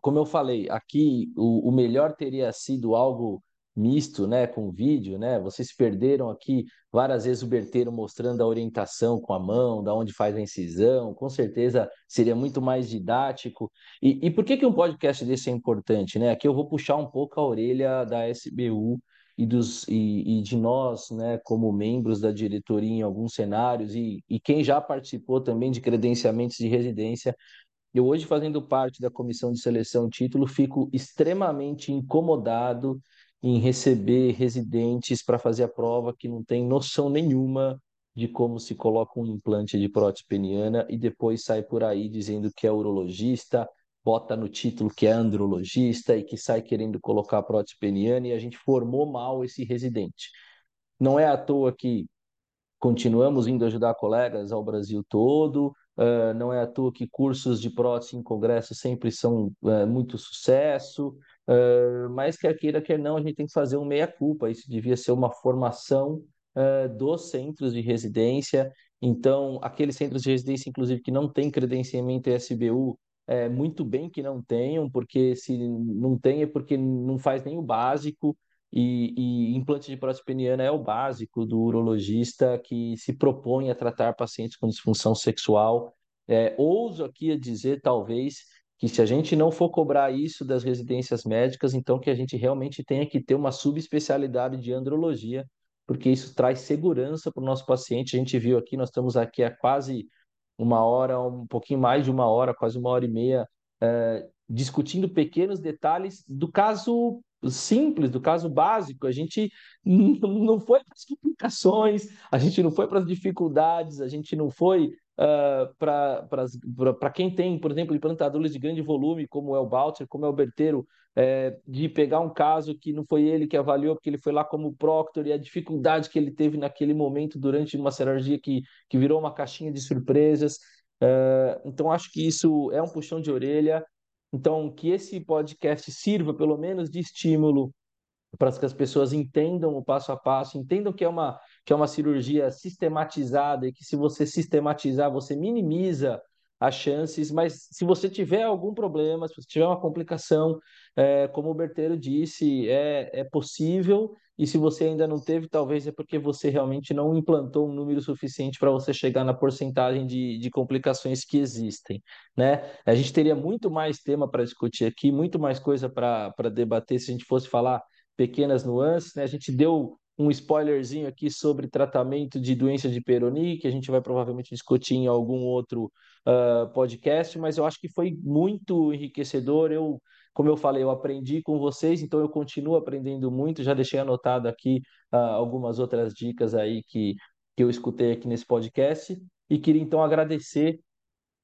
S1: como eu falei, aqui o, o melhor teria sido algo misto, né, com vídeo, né? Vocês perderam aqui várias vezes o Berteiro mostrando a orientação com a mão, da onde faz a incisão. Com certeza seria muito mais didático. E, e por que que um podcast desse é importante, né? Aqui eu vou puxar um pouco a orelha da SBU e dos e, e de nós, né, como membros da diretoria em alguns cenários e, e quem já participou também de credenciamentos de residência eu hoje, fazendo parte da comissão de seleção título, fico extremamente incomodado em receber residentes para fazer a prova que não tem noção nenhuma de como se coloca um implante de prótese peniana e depois sai por aí dizendo que é urologista, bota no título que é andrologista e que sai querendo colocar prótese peniana e a gente formou mal esse residente. Não é à toa que continuamos indo ajudar colegas ao Brasil todo, Uh, não é à toa que cursos de prótese em congresso sempre são uh, muito sucesso, uh, mas quer queira, quer não, a gente tem que fazer um meia-culpa. Isso devia ser uma formação dos centros de residência. Então, aqueles centros de residência, inclusive, que não têm credenciamento SBU, é muito bem que não tenham, porque se não tem é porque não faz nem o básico. E, e, implante de prótese peniana é o básico do urologista que se propõe a tratar pacientes com disfunção sexual. É, ouso aqui dizer, talvez, que se a gente não for cobrar isso das residências médicas, então que a gente realmente tenha que ter uma subespecialidade de andrologia, porque isso traz segurança para o nosso paciente. A gente viu aqui, nós estamos aqui há quase uma hora, um pouquinho mais de uma hora, quase uma hora e meia, é, discutindo pequenos detalhes do caso simples, do caso básico. A gente não foi para as complicações, a gente não foi para as dificuldades, a gente não foi uh, para quem tem, por exemplo, implantadores de grande volume, como é o Balter, como é o Berteiro, é, de pegar um caso que não foi ele que avaliou, porque ele foi lá como proctor e a dificuldade que ele teve naquele momento durante uma cirurgia que, que virou uma caixinha de surpresas. Uh, então, acho que isso é um puxão de orelha. Então, que esse podcast sirva pelo menos de estímulo para que as pessoas entendam o passo a passo, entendam que é uma, que é uma cirurgia sistematizada e que se você sistematizar, você minimiza as chances, mas se você tiver algum problema, se você tiver uma complicação, é, como o Berteiro disse, é, é possível, e se você ainda não teve, talvez é porque você realmente não implantou um número suficiente para você chegar na porcentagem de, de complicações que existem, né? A gente teria muito mais tema para discutir aqui, muito mais coisa para debater se a gente fosse falar pequenas nuances, né? A gente deu um spoilerzinho aqui sobre tratamento de doença de Peyronie, que a gente vai provavelmente discutir em algum outro uh, podcast, mas eu acho que foi muito enriquecedor. Eu, como eu falei, eu aprendi com vocês, então eu continuo aprendendo muito. Já deixei anotado aqui uh, algumas outras dicas aí que, que eu escutei aqui nesse podcast e queria então agradecer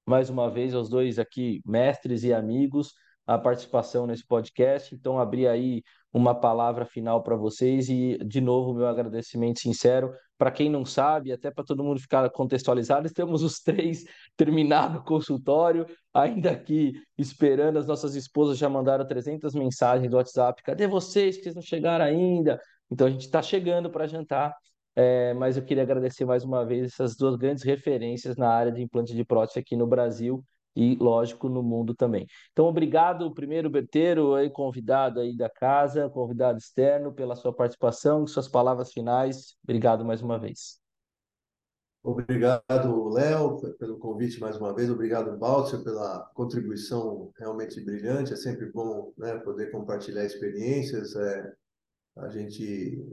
S1: mais uma vez aos dois aqui mestres e amigos a participação nesse podcast. Então, abrir aí uma palavra final para vocês e, de novo, meu agradecimento sincero. Para quem não sabe, até para todo mundo ficar contextualizado, estamos os três terminado o consultório, ainda aqui esperando. As nossas esposas já mandaram 300 mensagens do WhatsApp: cadê vocês que não chegaram ainda? Então, a gente está chegando para jantar. É, mas eu queria agradecer mais uma vez essas duas grandes referências na área de implante de prótese aqui no Brasil e, lógico, no mundo também. Então, obrigado, primeiro, Berteiro, aí, convidado aí da casa, convidado externo, pela sua participação, suas palavras finais. Obrigado mais uma vez.
S3: Obrigado, Léo, pelo convite mais uma vez. Obrigado, Baltzer, pela contribuição realmente brilhante. É sempre bom né, poder compartilhar experiências. É, a gente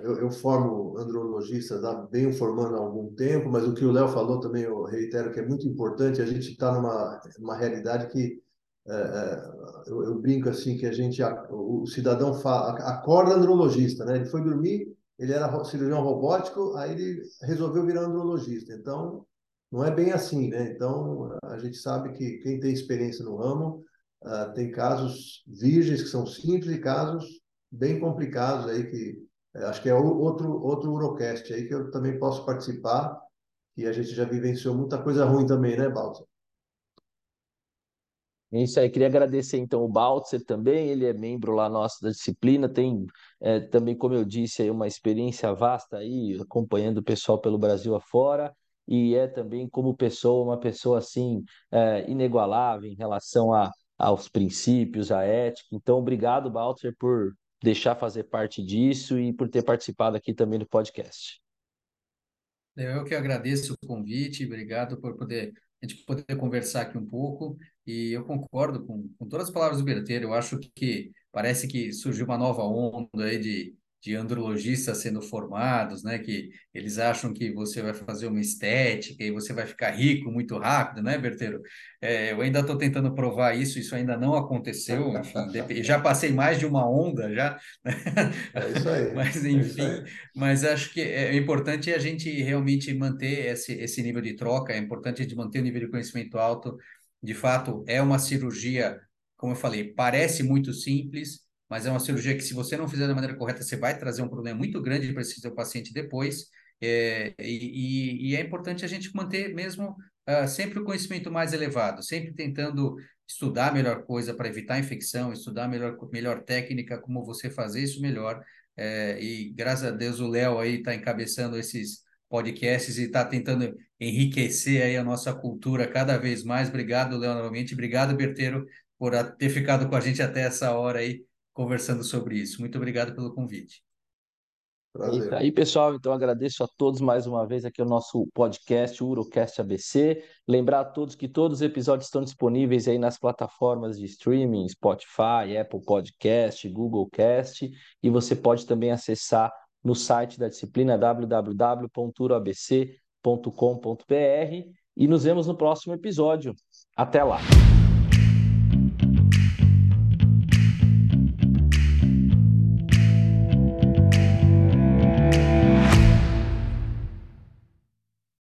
S3: eu, eu formo andrologistas há bem formando há algum tempo, mas o que o Léo falou também, eu reitero que é muito importante, a gente está numa uma realidade que é, é, eu, eu, brinco assim que a gente o cidadão acorda andrologista, né? Ele foi dormir, ele era cirurgião robótico, aí ele resolveu virar andrologista. Então não é bem assim, né? Então a gente sabe que quem tem experiência no ramo uh, tem casos virgens que são simples e casos bem complicados aí que é, acho que é outro, outro Urocast aí que eu também posso participar, e a gente já vivenciou muita coisa ruim também, né, Baltzer?
S1: É isso aí, queria agradecer então o Baltzer também, ele é membro lá nosso da disciplina, tem é, também, como eu disse, aí, uma experiência vasta aí, acompanhando o pessoal pelo Brasil afora, e é também como pessoa, uma pessoa assim, é, inigualável em relação a, aos princípios, à ética. Então, obrigado, Baltzer, por deixar fazer parte disso e por ter participado aqui também do podcast.
S2: Eu que agradeço o convite, obrigado por poder a gente poder conversar aqui um pouco e eu concordo com, com todas as palavras do Berteiro. Eu acho que parece que surgiu uma nova onda aí de de andrologistas sendo formados, né? Que eles acham que você vai fazer uma estética e você vai ficar rico muito rápido, né, Berteiro? É, eu ainda estou tentando provar isso, isso ainda não aconteceu. Enfim, já passei mais de uma onda já.
S3: É isso aí.
S2: mas é enfim, é mas acho que é importante a gente realmente manter esse, esse nível de troca. É importante a gente manter o nível de conhecimento alto. De fato, é uma cirurgia, como eu falei, parece muito simples mas é uma cirurgia que, se você não fizer da maneira correta, você vai trazer um problema muito grande para esse seu paciente depois. É, e, e, é importante a gente manter mesmo uh, sempre o conhecimento mais elevado, sempre tentando estudar a melhor coisa para evitar infecção, estudar a melhor, melhor técnica, como você fazer isso melhor. É, e graças a Deus o Léo aí está encabeçando esses podcasts e está tentando enriquecer aí a nossa cultura cada vez mais. Obrigado, Léo, novamente. Obrigado, Berteiro, por ter ficado com a gente até essa hora aí conversando sobre isso. Muito obrigado pelo convite.
S1: Prazer. E aí, pessoal, então agradeço a todos mais uma vez aqui o nosso podcast, o Urocast ABC. Lembrar a todos que todos os episódios estão disponíveis aí nas plataformas de streaming, Spotify, Apple Podcast, Google Cast, e você pode também acessar no site da disciplina www.uroabc.com.br e nos vemos no próximo episódio. Até lá!